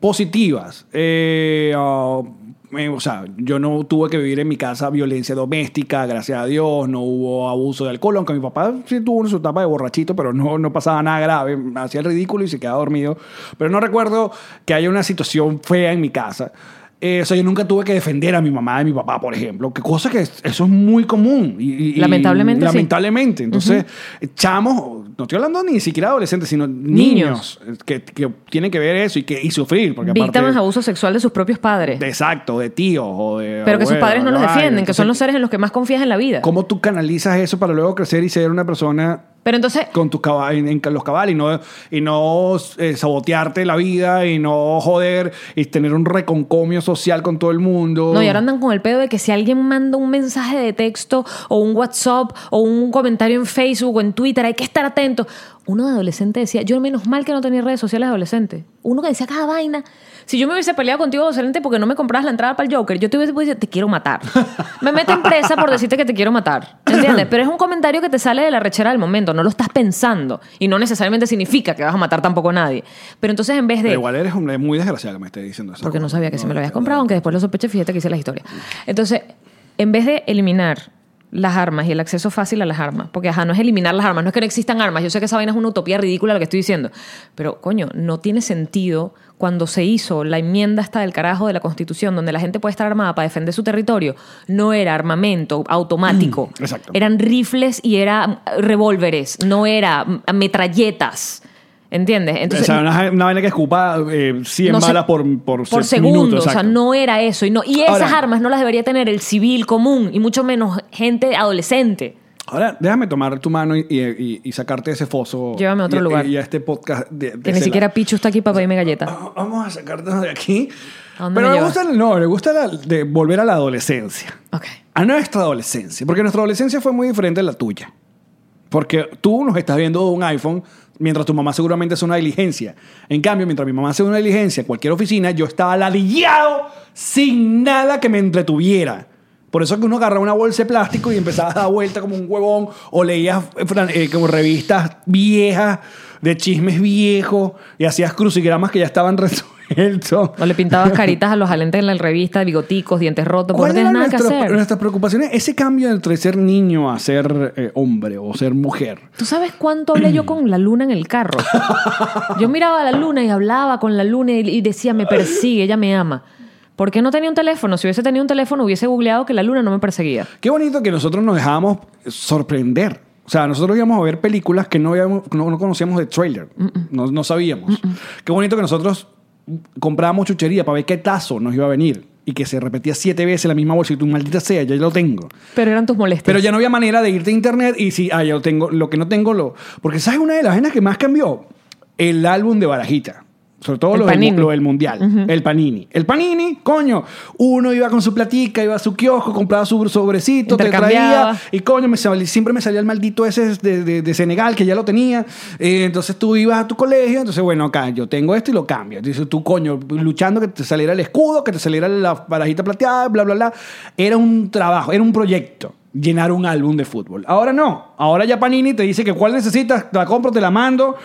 positivas. Eh, ah, eh, o sea, yo no tuve que vivir en mi casa violencia doméstica, gracias a Dios, no hubo abuso de alcohol, aunque mi papá sí tuvo su etapa de borrachito, pero no, no pasaba nada grave, hacía el ridículo y se quedaba dormido. Pero no recuerdo que haya una situación fea en mi casa. Eh, o sea, yo nunca tuve que defender a mi mamá y mi papá, por ejemplo, que cosa que es- eso es muy común. Y, y- y- Lamentablemente, sí. Lamentablemente. Entonces, chamos, no estoy hablando ni siquiera adolescentes, sino niños, Niños. que, que tienen que ver eso y, que, y sufrir. Porque Víctimas de abuso sexual de sus propios padres. de- exacto, de tíos o de. pero que sus padres no los defienden, que son los seres en los que más confías en la vida. ¿Cómo tú canalizas eso para luego crecer y ser una persona Pero entonces, con tus cabal, en, en los cabales y no, y no eh, sabotearte la vida y no joder y tener un reconcomio social con todo el mundo? No, y ahora andan con el pedo de que si alguien manda un mensaje de texto o un WhatsApp o un comentario en Facebook o en Twitter, hay que estar atento. Uno de adolescente decía, yo menos mal que no tenía redes sociales de adolescente. Uno que decía cada vaina. Si yo me hubiese peleado contigo adolescente porque no me comprabas la entrada para el Joker, yo te hubiese dicho, te quiero matar. Me meten presa por decirte que te quiero matar. ¿Entiendes? Pero es un comentario que te sale de la rechera del momento, no lo estás pensando. Y no necesariamente significa que vas a matar tampoco a nadie. Pero entonces en vez de... Pero igual eres un- muy desgraciado que me estés diciendo eso. Porque no sabía que si me lo habías comprado, aunque después lo sospeché, fíjate que hice la historia. Entonces, en vez de eliminar las armas y el acceso fácil a las armas, porque ajá, no es eliminar las armas, no es que no existan armas, yo sé que esa vaina es una utopía ridícula lo que estoy diciendo, pero coño, no tiene sentido cuando se hizo la enmienda hasta del carajo de la Constitución, donde la gente puede estar armada para defender su territorio, no era armamento automático, Mm, exacto. eran rifles y eran revólveres, no era metralletas. ¿Entiendes? Entonces, o sea, una, una vaina que escupa eh, 100 no sé, balas por, por, por se- segundo. o sea, no era eso. Y, no, y esas Ahora- armas no las debería tener el civil común y mucho menos gente adolescente. Ahora, déjame tomar tu mano y, y- y sacarte de ese foso. Llévame a otro lugar. Y a este podcast. De, de Que ni siquiera. Pichu está aquí para pedirme galletas. Vamos a sacarnos de aquí. ¿A dónde Pero me me gusta, no, me gusta la- de volver a la adolescencia. Ok. A nuestra adolescencia. Porque nuestra adolescencia fue muy diferente a la tuya. Porque tú nos estás viendo un iPhone mientras tu mamá seguramente hace una diligencia. En cambio, mientras mi mamá hace una diligencia en cualquier oficina, yo estaba ladillado sin nada que me entretuviera. Por eso que uno agarraba una bolsa de plástico y empezaba a dar vuelta como un huevón o leías eh, eh, como revistas viejas de chismes viejos y hacías crucigramas que ya estaban resueltos. O le pintabas caritas a los alentes en la revista, bigoticos, dientes rotos, porque no ¿Cuál tienes era nada que hacer. nuestras preocupaciones? Ese cambio entre ser niño a ser eh, hombre o ser mujer. ¿Tú sabes cuánto hablé yo con la luna en el carro? Yo miraba a la luna y hablaba con la luna y, y decía, me persigue, ella me ama. ¿Por qué no tenía un teléfono? Si hubiese tenido un teléfono, hubiese googleado que la luna no me perseguía. Qué bonito que nosotros nos dejábamos sorprender. O sea, nosotros íbamos a ver películas que no, habíamos- no, no conocíamos de trailer. No, no sabíamos. Qué bonito que nosotros comprábamos chuchería para ver qué tazo nos iba a venir. Y que se repetía siete veces la misma bolsa y tú, maldita sea, ya lo tengo. Pero eran tus molestias. Pero ya no había manera de irte a internet y si, ah, ya lo tengo, lo que no tengo, lo... Porque ¿sabes una de las vainas que más cambió? El álbum de Barajita. Sobre todo El lo del, lo del Mundial. El Panini. El Panini, coño, uno iba con su platica, iba a su kiosco, compraba su sobrecito, te traía y coño, me sal- siempre me salía el maldito ese de, de- de Senegal que ya lo tenía. Eh, entonces tú ibas a tu colegio, entonces bueno, acá yo tengo esto y lo cambio. Entonces tú, coño, luchando que te saliera el escudo, que te saliera la barajita plateada, bla, bla, bla. Era un trabajo, era un proyecto. Llenar un álbum de fútbol. Ahora no. Ahora ya Panini te dice que cuál necesitas, te la compro, te la mando.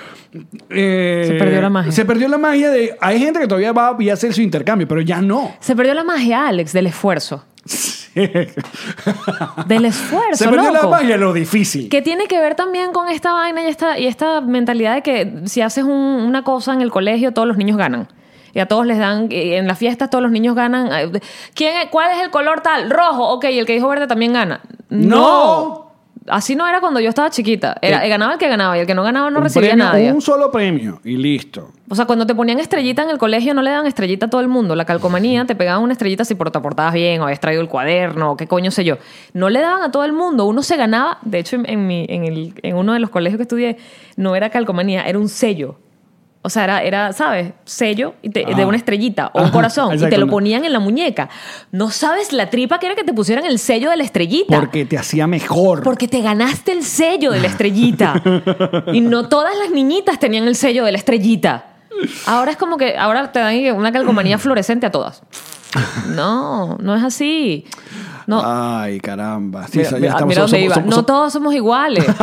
Eh, Se perdió la magia. Se perdió la magia de. Hay gente que todavía va a hacer su intercambio, pero ya no. Se perdió la magia, Alex, del esfuerzo. Del esfuerzo, Se perdió la magia de lo difícil. Que tiene que ver también con esta vaina y esta, y esta mentalidad de que si haces un- una cosa en el colegio, todos los niños ganan. Y a todos les dan, y en las fiestas todos los niños ganan. ¿Quién, es- ¿Cuál es el color tal? Rojo, ok, y el que dijo verde también gana. No. Así no era cuando yo estaba chiquita. Era, Eh, ganaba el que ganaba y el que no ganaba no recibía premio, nadie. Un solo premio y listo. O sea, cuando te ponían estrellita en el colegio, no le dan estrellita a todo el mundo. La calcomanía te pegaban una estrellita si te portabas bien o habías traído el cuaderno o qué coño sé yo. No le daban a todo el mundo. Uno se ganaba. De hecho, en, en mi, en, el, en uno de los colegios que estudié, no era calcomanía, era un sello. O sea, era, era ¿sabes? Sello y te- de Ah. una estrellita o un corazón. y te lo ponían en la muñeca. No sabes la tripa que era que te pusieran el sello de la estrellita. Porque te hacía mejor. Porque te ganaste el sello de la estrellita. y no todas las niñitas tenían el sello de la estrellita. Ahora es como que ahora te dan una calcomanía fluorescente a todas. No, no es así. No. Ay, caramba. Sí, mira, ya mira- estamos- mira dónde somos- iba. somos- no todos somos iguales.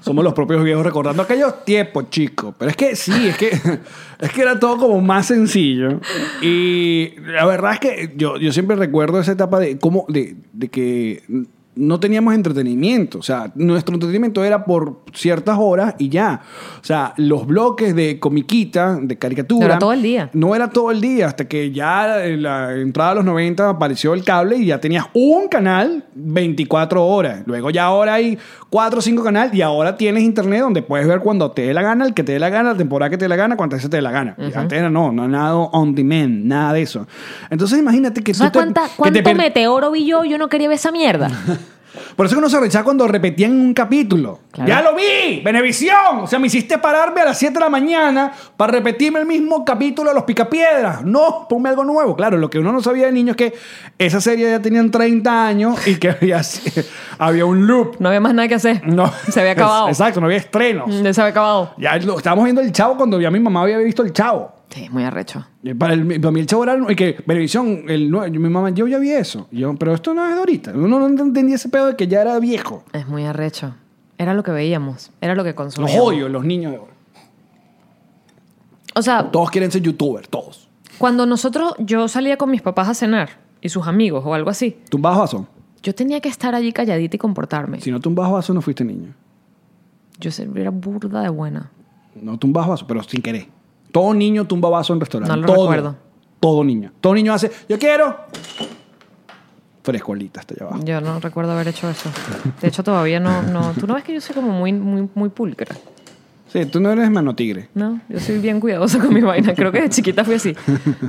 Somos los propios viejos recordando aquellos tiempos, chicos. Pero es que sí, es que, es que era todo como más sencillo. Y la verdad es que yo, yo siempre recuerdo esa etapa de cómo, de, de que no teníamos entretenimiento. O sea, nuestro entretenimiento era por ciertas horas y ya. O sea, los bloques de comiquita, de caricatura. Era todo el día. No era todo el día, hasta que ya en la entrada de los 90 apareció el cable y ya tenías un canal 24 horas. Luego ya ahora hay 4 o 5 canales y ahora tienes internet donde puedes ver cuando te dé la gana, el que te dé la gana, la temporada que te dé la gana, cuántas veces te dé la gana. Y Antes era no, no nada on demand, nada de eso. Entonces imagínate que ¿Sabes tú te- cuánta, que te cuánto meteoro vi yo? Yo no quería ver esa mierda. Por eso uno se rechazaba cuando repetían un capítulo. Claro. ¡Ya lo vi! ¡Benevisión! O sea, me hiciste pararme a las 7 de la mañana para repetirme el mismo capítulo de Los Picapiedras. No, ponme algo nuevo. Claro, lo que uno no sabía de niño es que esa serie ya tenían 30 años y que había, había un loop. No había más nada que hacer. No. Se había acabado. Exacto, no había estrenos. Mm, Se había acabado. Ya lo, estábamos viendo el Chavo cuando ya mi mamá había visto el Chavo. Sí, muy arrecho. Y Para, el- para mí el Chavo era y que Benevisión, el, nue- mi mamá, yo ya vi eso. Y yo, pero esto no es de ahorita. Uno no entendía ese pedo de que ya era viejo. Es muy arrecho. Era lo que veíamos. Era lo que Los consumíamos. odio, los niños de ahora. O sea, Todos quieren ser youtubers, todos. cuando nosotros, yo salía con mis papás a cenar y sus amigos o algo así, ¿Tumbas vaso? yo tenía que estar allí calladita y comportarme. Si no tumbas vaso, no fuiste niño. Yo era burda de buena. No tumbas vaso, pero sin querer. Todo niño tumba vaso en restaurante. No lo todo, recuerdo. Todo niño. Todo niño hace, yo quiero. Frescolita hasta allá abajo. Yo no recuerdo haber hecho eso. De hecho, todavía no, no. Tú no ves que yo soy como muy, muy, muy pulcra. Sí, tú no eres mano tigre. No, yo soy bien cuidadosa con mi vaina. Creo que de chiquita fui así.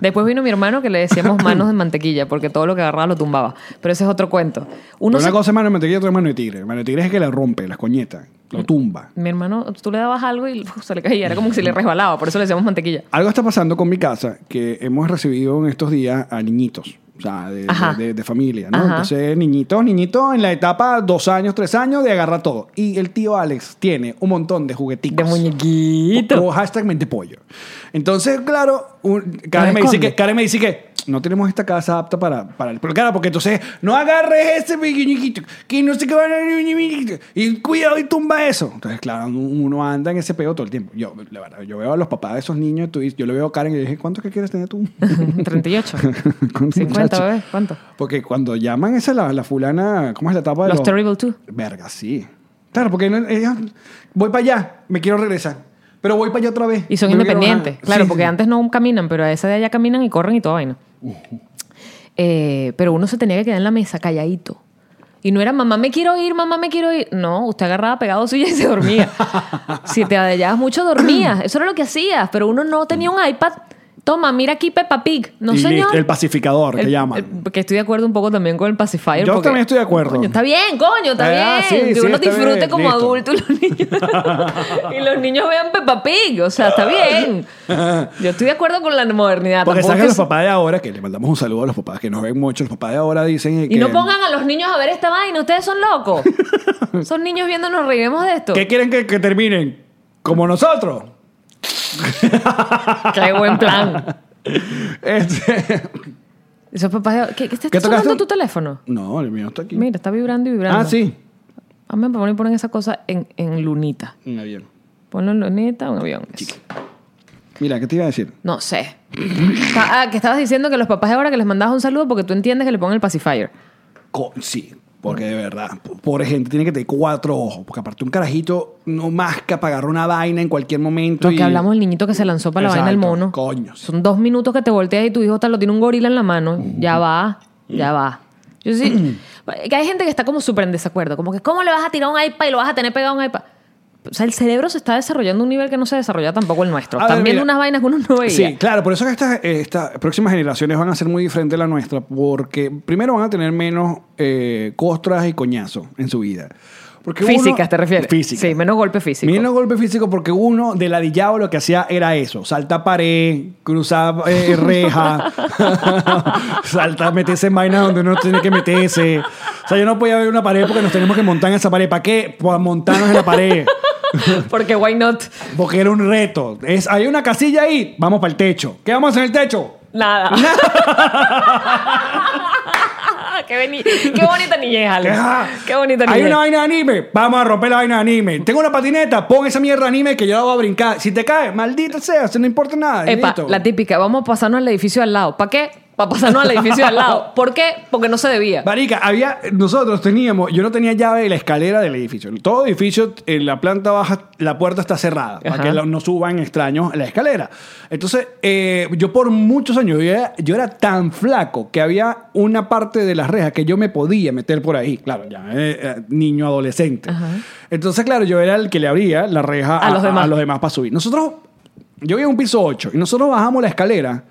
Después vino mi hermano que le decíamos manos de mantequilla porque todo lo que agarraba lo tumbaba. Pero ese es otro cuento. Uno Pero se- una cosa es mano de mantequilla y otra es mano de tigre. Mano de tigre es que le rompe las coñetas, lo tumba. Mi hermano, tú le dabas algo y uf, se le caía. Era como que se le resbalaba. Por eso le decíamos mantequilla. Algo está pasando con mi casa que hemos recibido en estos días a niñitos. O sea, de, familia, ¿no? Ajá. Entonces, niñitos, niñitos en la etapa dos años, tres años de agarrar todo. Y el tío Alex tiene un montón de juguetitos. De muñequito. O hashtag mente pollo. Entonces, claro, un- Karen, me dice que, Karen me dice que no tenemos esta casa apta para, para el... Pero claro, porque entonces no agarres ese pequeñito, que no sé qué van a... Y cuidado y tumba eso. Entonces, claro, uno anda en ese pedo todo el tiempo. Yo, la verdad, yo veo a los papás de esos niños, tú, yo le veo a Karen y le dije, ¿cuántos que quieres tener tú? 38. Con 50, muchacho. bebé. ¿Cuánto? Porque cuando llaman esa la, la fulana, ¿cómo es la etapa de Los Terrible Two. Verga, sí. Claro, porque ellas, voy para allá, me quiero regresar. Pero voy para allá otra vez. Y son quiero independientes. Claro, Sí, porque sí. antes no caminan, pero a esa de allá caminan y corren y toda vaina. Eh, pero uno se tenía que quedar en la mesa calladito. Y no era mamá me quiero ir, mamá me quiero ir. No, usted agarraba pegado suya y se dormía. si te adellabas mucho, dormías. Eso era lo que hacías. Pero uno no tenía un iPad. Toma, mira aquí Peppa Pig. No, Y señor. el pacificador, que llaman. el- que estoy de acuerdo un poco también con el pacifier. Yo porque- también estoy de acuerdo. Coño, está bien, coño, está Ah, sí, bien. que sí, uno está disfrute bien, como listo. adulto y los niños. y los niños vean Peppa Pig. O sea, está bien. Yo estoy de acuerdo con la modernidad. Porque tampoco que los papás de ahora, que le mandamos un saludo a los papás que nos ven mucho, los papás de ahora dicen Y que... no pongan a los niños a ver esta vaina. Ustedes son locos. son niños viendo, nos reiremos de esto. ¿Qué quieren que, que terminen? Como nosotros. Qué buen plan. Este- Esos papás de- ¿Qué, qué está ¿Qué sonando tu teléfono? No, el mío está aquí. Mira, está vibrando y vibrando. ah, sí. A mí me ponen, esa cosa en, en lunita. Un avión. Ponlo en lunita, un avión. eso. Mira, ¿qué te iba a decir? No sé. Ah, que estabas diciendo que los papás de ahora que les mandabas un saludo porque tú entiendes que le pongan el pacifier. Co- sí, porque de verdad, pobre gente tiene que tener cuatro ojos, porque aparte un carajito no masca para agarrar una vaina en cualquier momento. Lo y- que hablamos del niñito que se lanzó para la vaina del Exacto, mono. coño, sí. Son dos minutos que te volteas y tu hijo te lo tiene un gorila en la mano. Ya va, ya va. Yo sí. que hay gente que está como súper en desacuerdo. Como que, ¿cómo le vas a tirar un iPad y lo vas a tener pegado a un iPad? O sea, el cerebro se está desarrollando a un nivel que no se desarrolla tampoco el nuestro. Están viendo mira. unas vainas que uno no veía. Sí, claro, por eso que estas, próximas generaciones van a ser muy diferentes a la nuestra, porque primero van a tener menos eh, costras y coñazos en su vida. Porque uno- Físicas, ¿te refieres? Físicas. Sí, menos golpe físico. Menos golpe físico porque uno de ladillado lo que hacía era eso, salta pared, cruzar eh, reja, salta, meterse en vainas donde uno no tiene que meterse. O sea, yo no podía ver una pared porque nos tenemos que montar en esa pared. ¿Para qué? Para montarnos en la pared. Porque why not? Porque era un reto. Es, hay una casilla ahí, vamos para el techo. ¿Qué vamos a hacer en el techo? Nada. qué, beni- qué bonita niñez, Alex. Qué bonita Hay niñez. una vaina de anime. Vamos a romper la vaina de anime. Tengo una patineta. Pon esa mierda de anime que yo la voy a brincar. Si te cae, maldita sea, si no importa nada. Epa, la típica, vamos a pasarnos al edificio al lado. ¿Para qué? Para pasarnos al edificio al lado. ¿Por qué? Porque no se debía. Marica, había, nosotros teníamos, yo no tenía llave de la escalera del edificio. Todo edificio, en la planta baja, la puerta está cerrada para que no suban extraños a la escalera. Entonces, eh, yo por muchos años, yo era, yo era tan flaco que había una parte de las rejas que yo me podía meter por ahí. Claro, ya, eh, eh, niño adolescente. Entonces, claro, yo era el que le abría la reja A los demás. a los demás para subir. Nosotros, yo vivía en un piso 8 y nosotros bajamos la escalera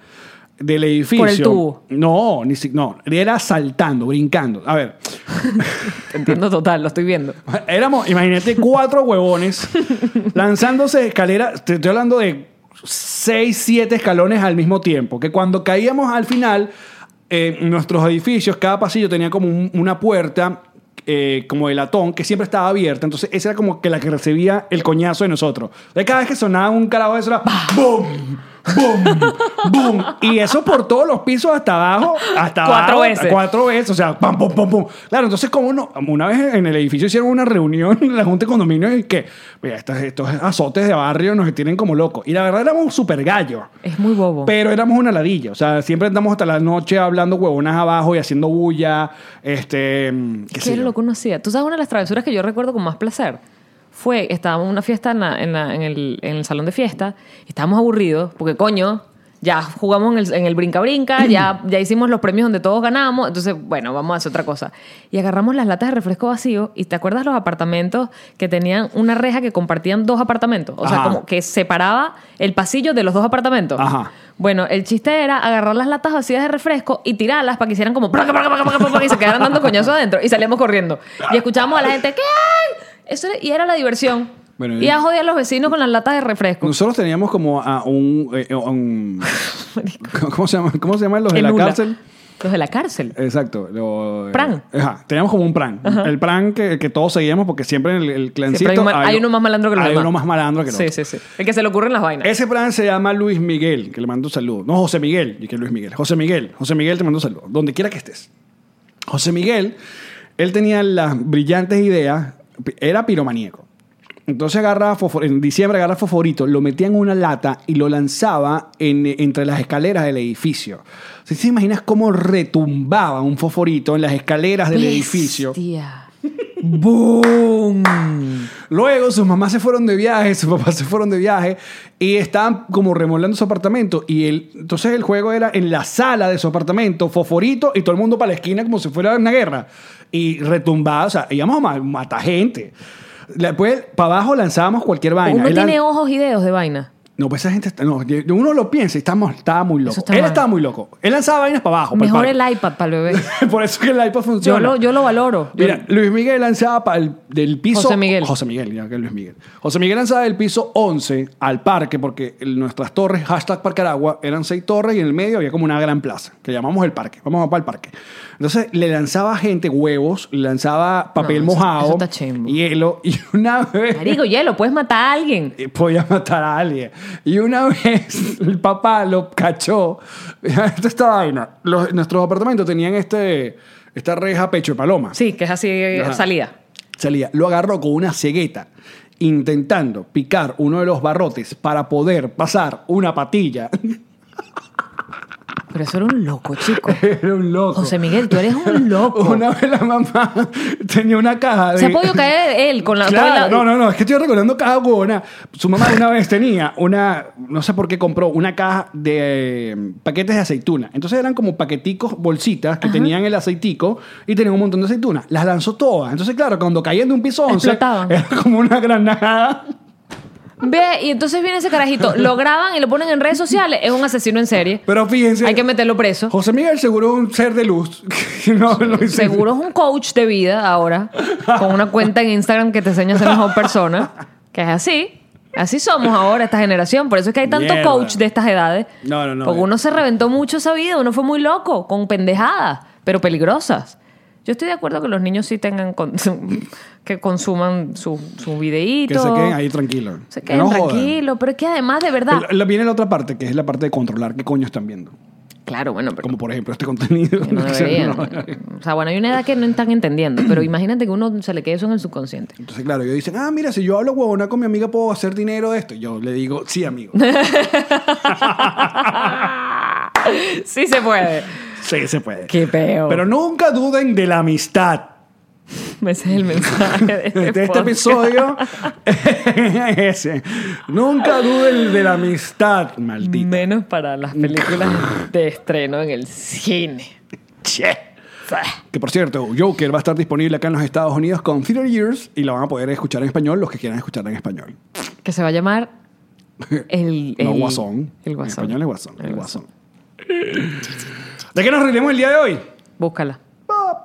del edificio. Por el tubo. No, ni si- no, era saltando, brincando. A ver, Te entiendo total, lo estoy viendo. éramos, imagínate, cuatro huevones lanzándose escaleras. Te estoy hablando de seis, siete escalones al mismo tiempo. Que cuando caíamos al final, eh, nuestros edificios, cada pasillo tenía como un- una puerta. eh, como de latón que siempre estaba abierta entonces esa era como que la que recibía el coñazo de nosotros de cada vez que sonaba un carajo de eso era ¡boom! ¡Boom! ¡boom! y eso por todos los pisos hasta abajo hasta Cuatro abajo, veces. cuatro veces, o sea, pam, pum, pum, pum. Claro, entonces como uno, una vez en el edificio hicieron una reunión en la Junta de Condominio y que, mira, estos, estos azotes de barrio nos tienen como locos. Y la verdad éramos súper gallos. Es muy bobo. Pero éramos una ladilla, o sea, siempre andamos hasta la noche hablando huevonas abajo y haciendo bulla, este, qué ¿Qué sé era yo. lo que uno hacía? Tú sabes, una de las travesuras que yo recuerdo con más placer fue, estábamos en una fiesta en, la- en la- en el, en el salón de fiesta, estábamos aburridos, porque coño, ya jugamos en el, brinca-brinca, ya, ya hicimos los premios donde todos ganamos, entonces, bueno, vamos a hacer otra cosa. Y agarramos las latas de refresco vacío, y ¿te acuerdas los apartamentos que tenían una reja que compartían dos apartamentos? O sea, Ajá. como que separaba el pasillo de los dos apartamentos. Ajá. Bueno, el chiste era agarrar las latas vacías de refresco y tirarlas para que hicieran como y se quedaran dando coñazo adentro y salíamos corriendo. Y escuchábamos a la gente, ¿qué hay? Eso era- y era la diversión. Bueno, y a joder a los vecinos con las latas de refresco. Nosotros teníamos como a un, eh, a un- ¿cómo se llama? ¿Cómo se llaman los de la cárcel? Los de la cárcel. Exacto. lo- Pran. Ajá, teníamos como un pran. El pran que, que todos seguíamos porque siempre en el, el clancito... Siempre hay, un ma- hay uno más malandro que los Hay demás. uno más malandro que el Sí, otro. sí, sí. El que se le ocurren las vainas. Ese plan se llama Luis Miguel, que le mando un saludo. No, José Miguel, y que Luis Miguel. José Miguel, José Miguel te mando un saludo. Donde quiera que estés. José Miguel, él tenía las brillantes ideas, era piromaníaco. Entonces agarraba en diciembre agarraba fosforito, lo metía en una lata y lo lanzaba en- entre las escaleras del edificio. Sea, ¿te imaginas cómo retumbaba un fosforito en las escaleras del edificio? ¡Boom! Luego sus mamás se fueron de viaje, sus papás se fueron de viaje y estaban como remolando su apartamento. Y él, entonces el juego era en la sala de su apartamento, fosforito y todo el mundo para la esquina como si fuera una guerra. Y retumbaba, o sea, íbamos a ma- matar gente. Después, para abajo lanzábamos cualquier vaina. Uno Él tiene ojos y dedos de vaina. No, pues esa gente está, no, uno lo piensa y estamos, estaba muy loco. Él mal. estaba muy loco. Él lanzaba vainas para abajo. para Mejor el el iPad para el bebé. Por eso que el iPad funciona. Yo lo, yo lo valoro. Yo- Mira, Luis Miguel lanzaba para el del piso. José Miguel. José Miguel, ya que es Luis Miguel. José Miguel lanzaba del piso 11 al parque, porque nuestras torres, hashtag Parque Aragua, eran seis torres y en el medio había como una gran plaza, que llamamos el parque. Vamos a para el parque. Entonces le lanzaba gente huevos, le lanzaba papel No, eso- mojado, eso está chimbo. hielo, y una vez. Marico, hielo, puedes matar a alguien. podía matar a alguien. Y una vez el papá lo cachó. Esta esta vaina. Los- nuestros apartamentos tenían este, esta reja pecho de paloma. Sí, que es así eh, Ajá. salida. Salía. Lo agarró con una cegueta, intentando picar uno de los barrotes para poder pasar una patilla. Pero eso era un loco, chico. Era un loco. José Miguel, tú eres un loco. Una vez la mamá tenía una caja de... Se ha podido caer él con la... Claro, con la- no, no, no, es que estoy recordando cada huevona. Su mamá una vez tenía una, no sé por qué compró, una caja de eh, paquetes de aceituna. Entonces eran como paqueticos, bolsitas que tenían el aceitico y tenían un montón de aceitunas. Las lanzó todas. Entonces, claro, cuando caían de un piso 11, Explotaban. era como una granada. Ve, y entonces viene ese carajito, lo graban y lo ponen en redes sociales, es un asesino en serie. Pero fíjense, Hay que meterlo preso. José Miguel seguro un ser de luz. no. Seguro es un coach de vida ahora, con una cuenta en Instagram que te enseña a ser mejor persona, que es así. Así somos ahora, esta generación. Por eso es que hay tanto Mierda. coach de estas edades. No, no, no. Porque uno se reventó mucho esa vida, uno fue muy loco, con pendejadas, pero peligrosas. Yo estoy de acuerdo que los niños sí tengan, consum- que consuman su, su videíto. Que se queden ahí tranquilos. Se Que queden no tranquilos, pero es que además, de verdad. La- viene la otra parte, que es la parte de controlar qué coño están viendo. Claro, bueno, pero. Como por ejemplo este contenido. que no deberían. O sea, bueno, hay una edad que no están entendiendo, pero imagínate que uno se le quede eso en el subconsciente. Entonces, claro, ellos dicen, ah, mira, si yo hablo huevona con mi amiga, puedo hacer dinero de esto. Y yo le digo, sí, amigo. sí se puede. sí, se puede. Qué peo. Pero nunca duden de la amistad. Ese es el mensaje de este, De este episodio. ese. Nunca duden de la amistad, maldita. Menos para las películas de estreno en el cine. Che. Que por cierto, Joker va a estar disponible acá en los Estados Unidos con Theater Years y la van a poder escuchar en español los que quieran escuchar en español. Que se va a llamar el, No el- Guasón. El Guasón. En español es Guasón. El Guasón. ¿De qué nos reiremos el día de hoy? Búscala.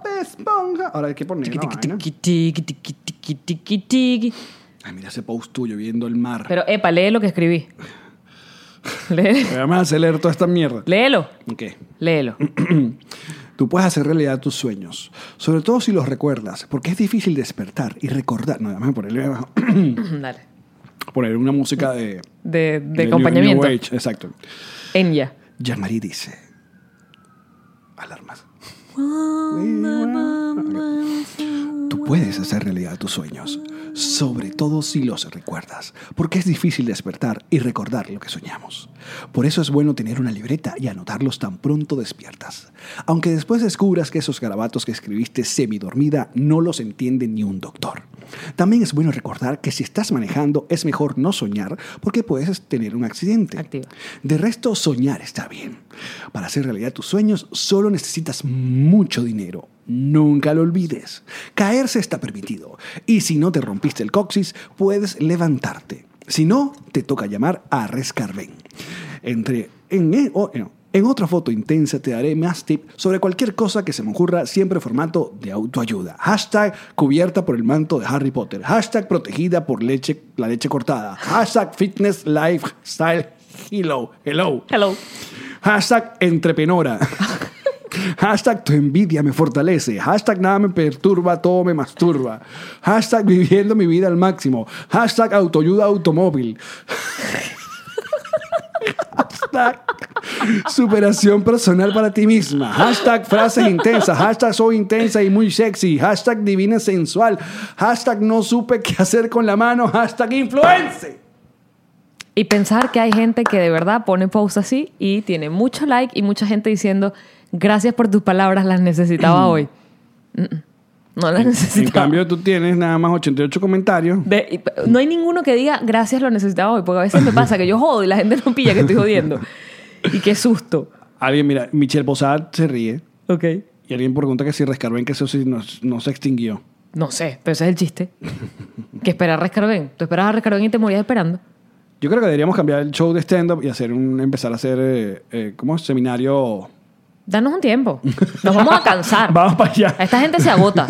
Bob Esponja. Ahora hay que poner la vaina. Tiqui, tiqui, tiqui, tiqui, tiqui, tiqui. Ay, mira ese post tuyo viendo el mar. Pero, epa, lee lo que escribí. Lee- Vamos a hacer leer toda esta mierda. léelo. Ok. Léelo. Tú puedes hacer realidad tus sueños, sobre todo si los recuerdas, porque es difícil despertar y recordar. No, déjame ponerle abajo. Dale. poner una música de, De, de de New- acompañamiento. New Age, exacto. Enya. Jean-Marie dice: Alarmas. Tú puedes hacer realidad tus sueños, sobre todo si los recuerdas, porque es difícil despertar y recordar lo que soñamos. Por eso es bueno tener una libreta y anotarlos tan pronto despiertas. Aunque después descubras que esos garabatos que escribiste semidormida no los entiende ni un doctor. También es bueno recordar que si estás manejando es mejor no soñar porque puedes tener un accidente. Activa. De resto, soñar está bien. Para hacer realidad tus sueños, solo necesitas mucho dinero. Nunca lo olvides. Caerse está permitido. Y si no te rompiste el coxis, puedes levantarte. Si no, te toca llamar a Rescarben. Entre, en, en- no, en otra foto intensa te daré más tips sobre cualquier cosa que se me ocurra, siempre en formato de autoayuda. Hashtag cubierta por el manto de Harry Potter. Hashtag protegida por leche, la leche cortada. Hashtag fitness lifestyle. Hello, hello. Hello. Hashtag entrepenora. Hashtag tu envidia me fortalece. Hashtag nada me perturba, todo me masturba. Hashtag viviendo mi vida al máximo. Hashtag autoayuda automóvil. Hashtag superación personal para ti misma. Hashtag frases intensas. Hashtag soy intensa y muy sexy. Hashtag divina sensual. Hashtag no supe qué hacer con la mano. Hashtag influencer. Y pensar que hay gente que de verdad pone posts así y tiene mucho like y mucha gente diciendo, gracias por tus palabras, las necesitaba hoy. Mm, mm. No las En necesitaba. cambio, tú tienes nada más 88 comentarios. De- no hay ninguno que diga, gracias, lo necesitaba hoy, porque a veces me pasa que yo jodo y la gente no pilla que estoy jodiendo. Y qué susto. Alguien, mira, Michelle Posada se ríe. Ok. Y alguien pregunta que si Rescarben, que eso sí no, no se extinguió. No sé, pero ese es el chiste. que esperar a Rescarben. Tú esperas a Rescarben y te morías esperando. Yo creo que deberíamos cambiar el show de stand-up y hacer un, empezar a hacer, eh, eh, ¿cómo? Seminario. Danos un tiempo. Nos vamos a cansar. Vamos para allá. Esta gente se agota.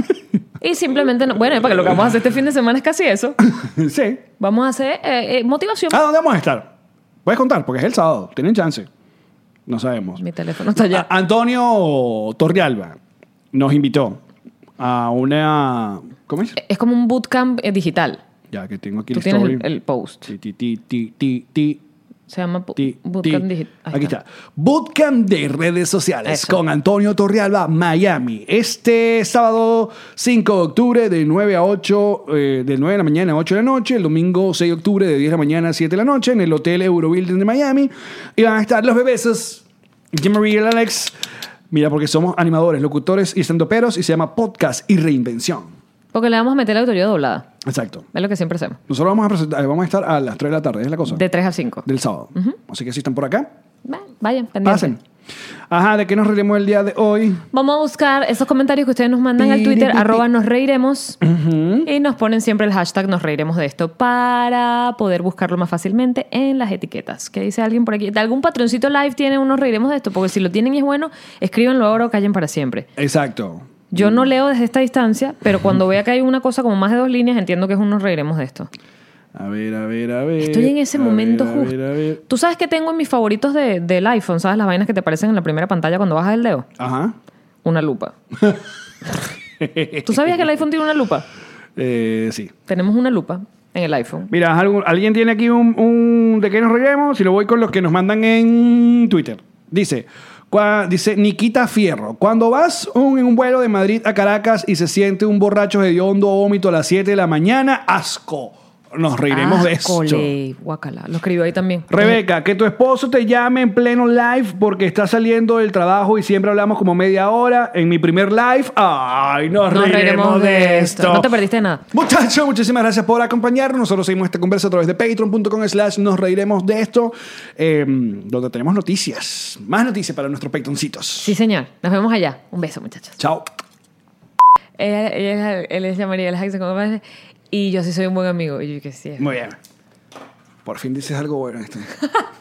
Y simplemente, no- bueno, para que lo que vamos a hacer este fin de semana es casi eso. sí. Vamos a hacer eh, eh, motivación. ¿A dónde vamos a estar? Puedes contar, porque es el sábado. Tienen chance. No sabemos. Mi teléfono está allá. A- Antonio Torrialba nos invitó a una... ¿Cómo es? Es como un bootcamp eh, digital. Ya que tengo aquí Tú el tienes story. el, el post. Ti, ti, ti, ti, ti, ti. Se llama bootcamp digital. Aquí está. Bootcamp de redes sociales Eso. con Antonio Torrealba, Miami. Este sábado 5 de octubre de 9 a 8, eh, de 9 de la mañana a 8 de la noche. El domingo 6 de octubre de 10 de la mañana a 7 de la noche en el Hotel Eurobuilding de Miami. Y van a estar los bebesos Jim Marie y el Alex. Mira, porque somos animadores, locutores y estendoperos y se llama podcast y reinvención. Porque le vamos a meter la autoridad doblada. Exacto. Es lo que siempre hacemos. Nosotros vamos a, presentar- vamos a estar a las 3 de la tarde, es la cosa. De 3 a 5. del sábado. Así que si están por acá, Vayan, pendientes. pasen. Ajá, ¿de qué nos reiremos el día de hoy? Vamos a buscar esos comentarios que ustedes nos mandan al Twitter, arroba nos reiremos. Y nos ponen siempre el hashtag nos reiremos de esto para poder buscarlo más fácilmente en las etiquetas. ¿Qué dice alguien por aquí? ¿De algún patroncito live tiene un nos reiremos de esto? Porque si lo tienen y es bueno, escríbanlo ahora o callen para siempre. Exacto. Yo no leo desde esta distancia, pero cuando vea que hay una cosa como más de dos líneas, entiendo que es nos reiremos de esto. A ver, a ver, a ver. Estoy en ese a momento ver, a justo. ver, a ver. Tú sabes que tengo en mis favoritos de- del iPhone, ¿sabes? Las vainas que te aparecen en la primera pantalla cuando bajas el dedo. Ajá. Una lupa. ¿Tú sabías que el iPhone tiene una lupa? Eh, sí. Tenemos una lupa en el iPhone. Mira, algo- alguien tiene aquí un, un- de qué nos reiremos y lo voy con los que nos mandan en Twitter. Dice, dice Nikita Fierro, cuando vas un- en un vuelo de Madrid a Caracas y se siente un borracho hediondo vómito a las 7 de la mañana, asco. Nos reiremos de esto. Ascole, guacala. Lo escribió ahí también. Rebeca, que tu esposo te llame en pleno live porque está saliendo del trabajo y siempre hablamos como media hora. En mi primer live, ay, nos, Nos reiremos de esto. No te perdiste nada. Muchachos, muchísimas gracias por acompañarnos. Nosotros seguimos esta conversa a través de patreon.com slash nos reiremos de esto, eh, donde tenemos noticias, más noticias para nuestros patroncitos. Sí, señor. Nos vemos allá. Un beso, muchachos. Chao. Ella, ella- él es María Y yo sí soy un buen amigo. Y yo que sí. Muy bien. Por fin dices algo bueno. Este.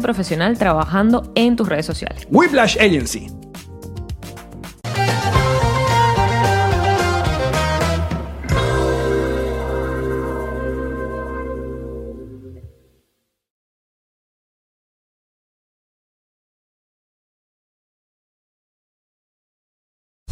profesional trabajando en tus redes sociales. Whiplash Agency.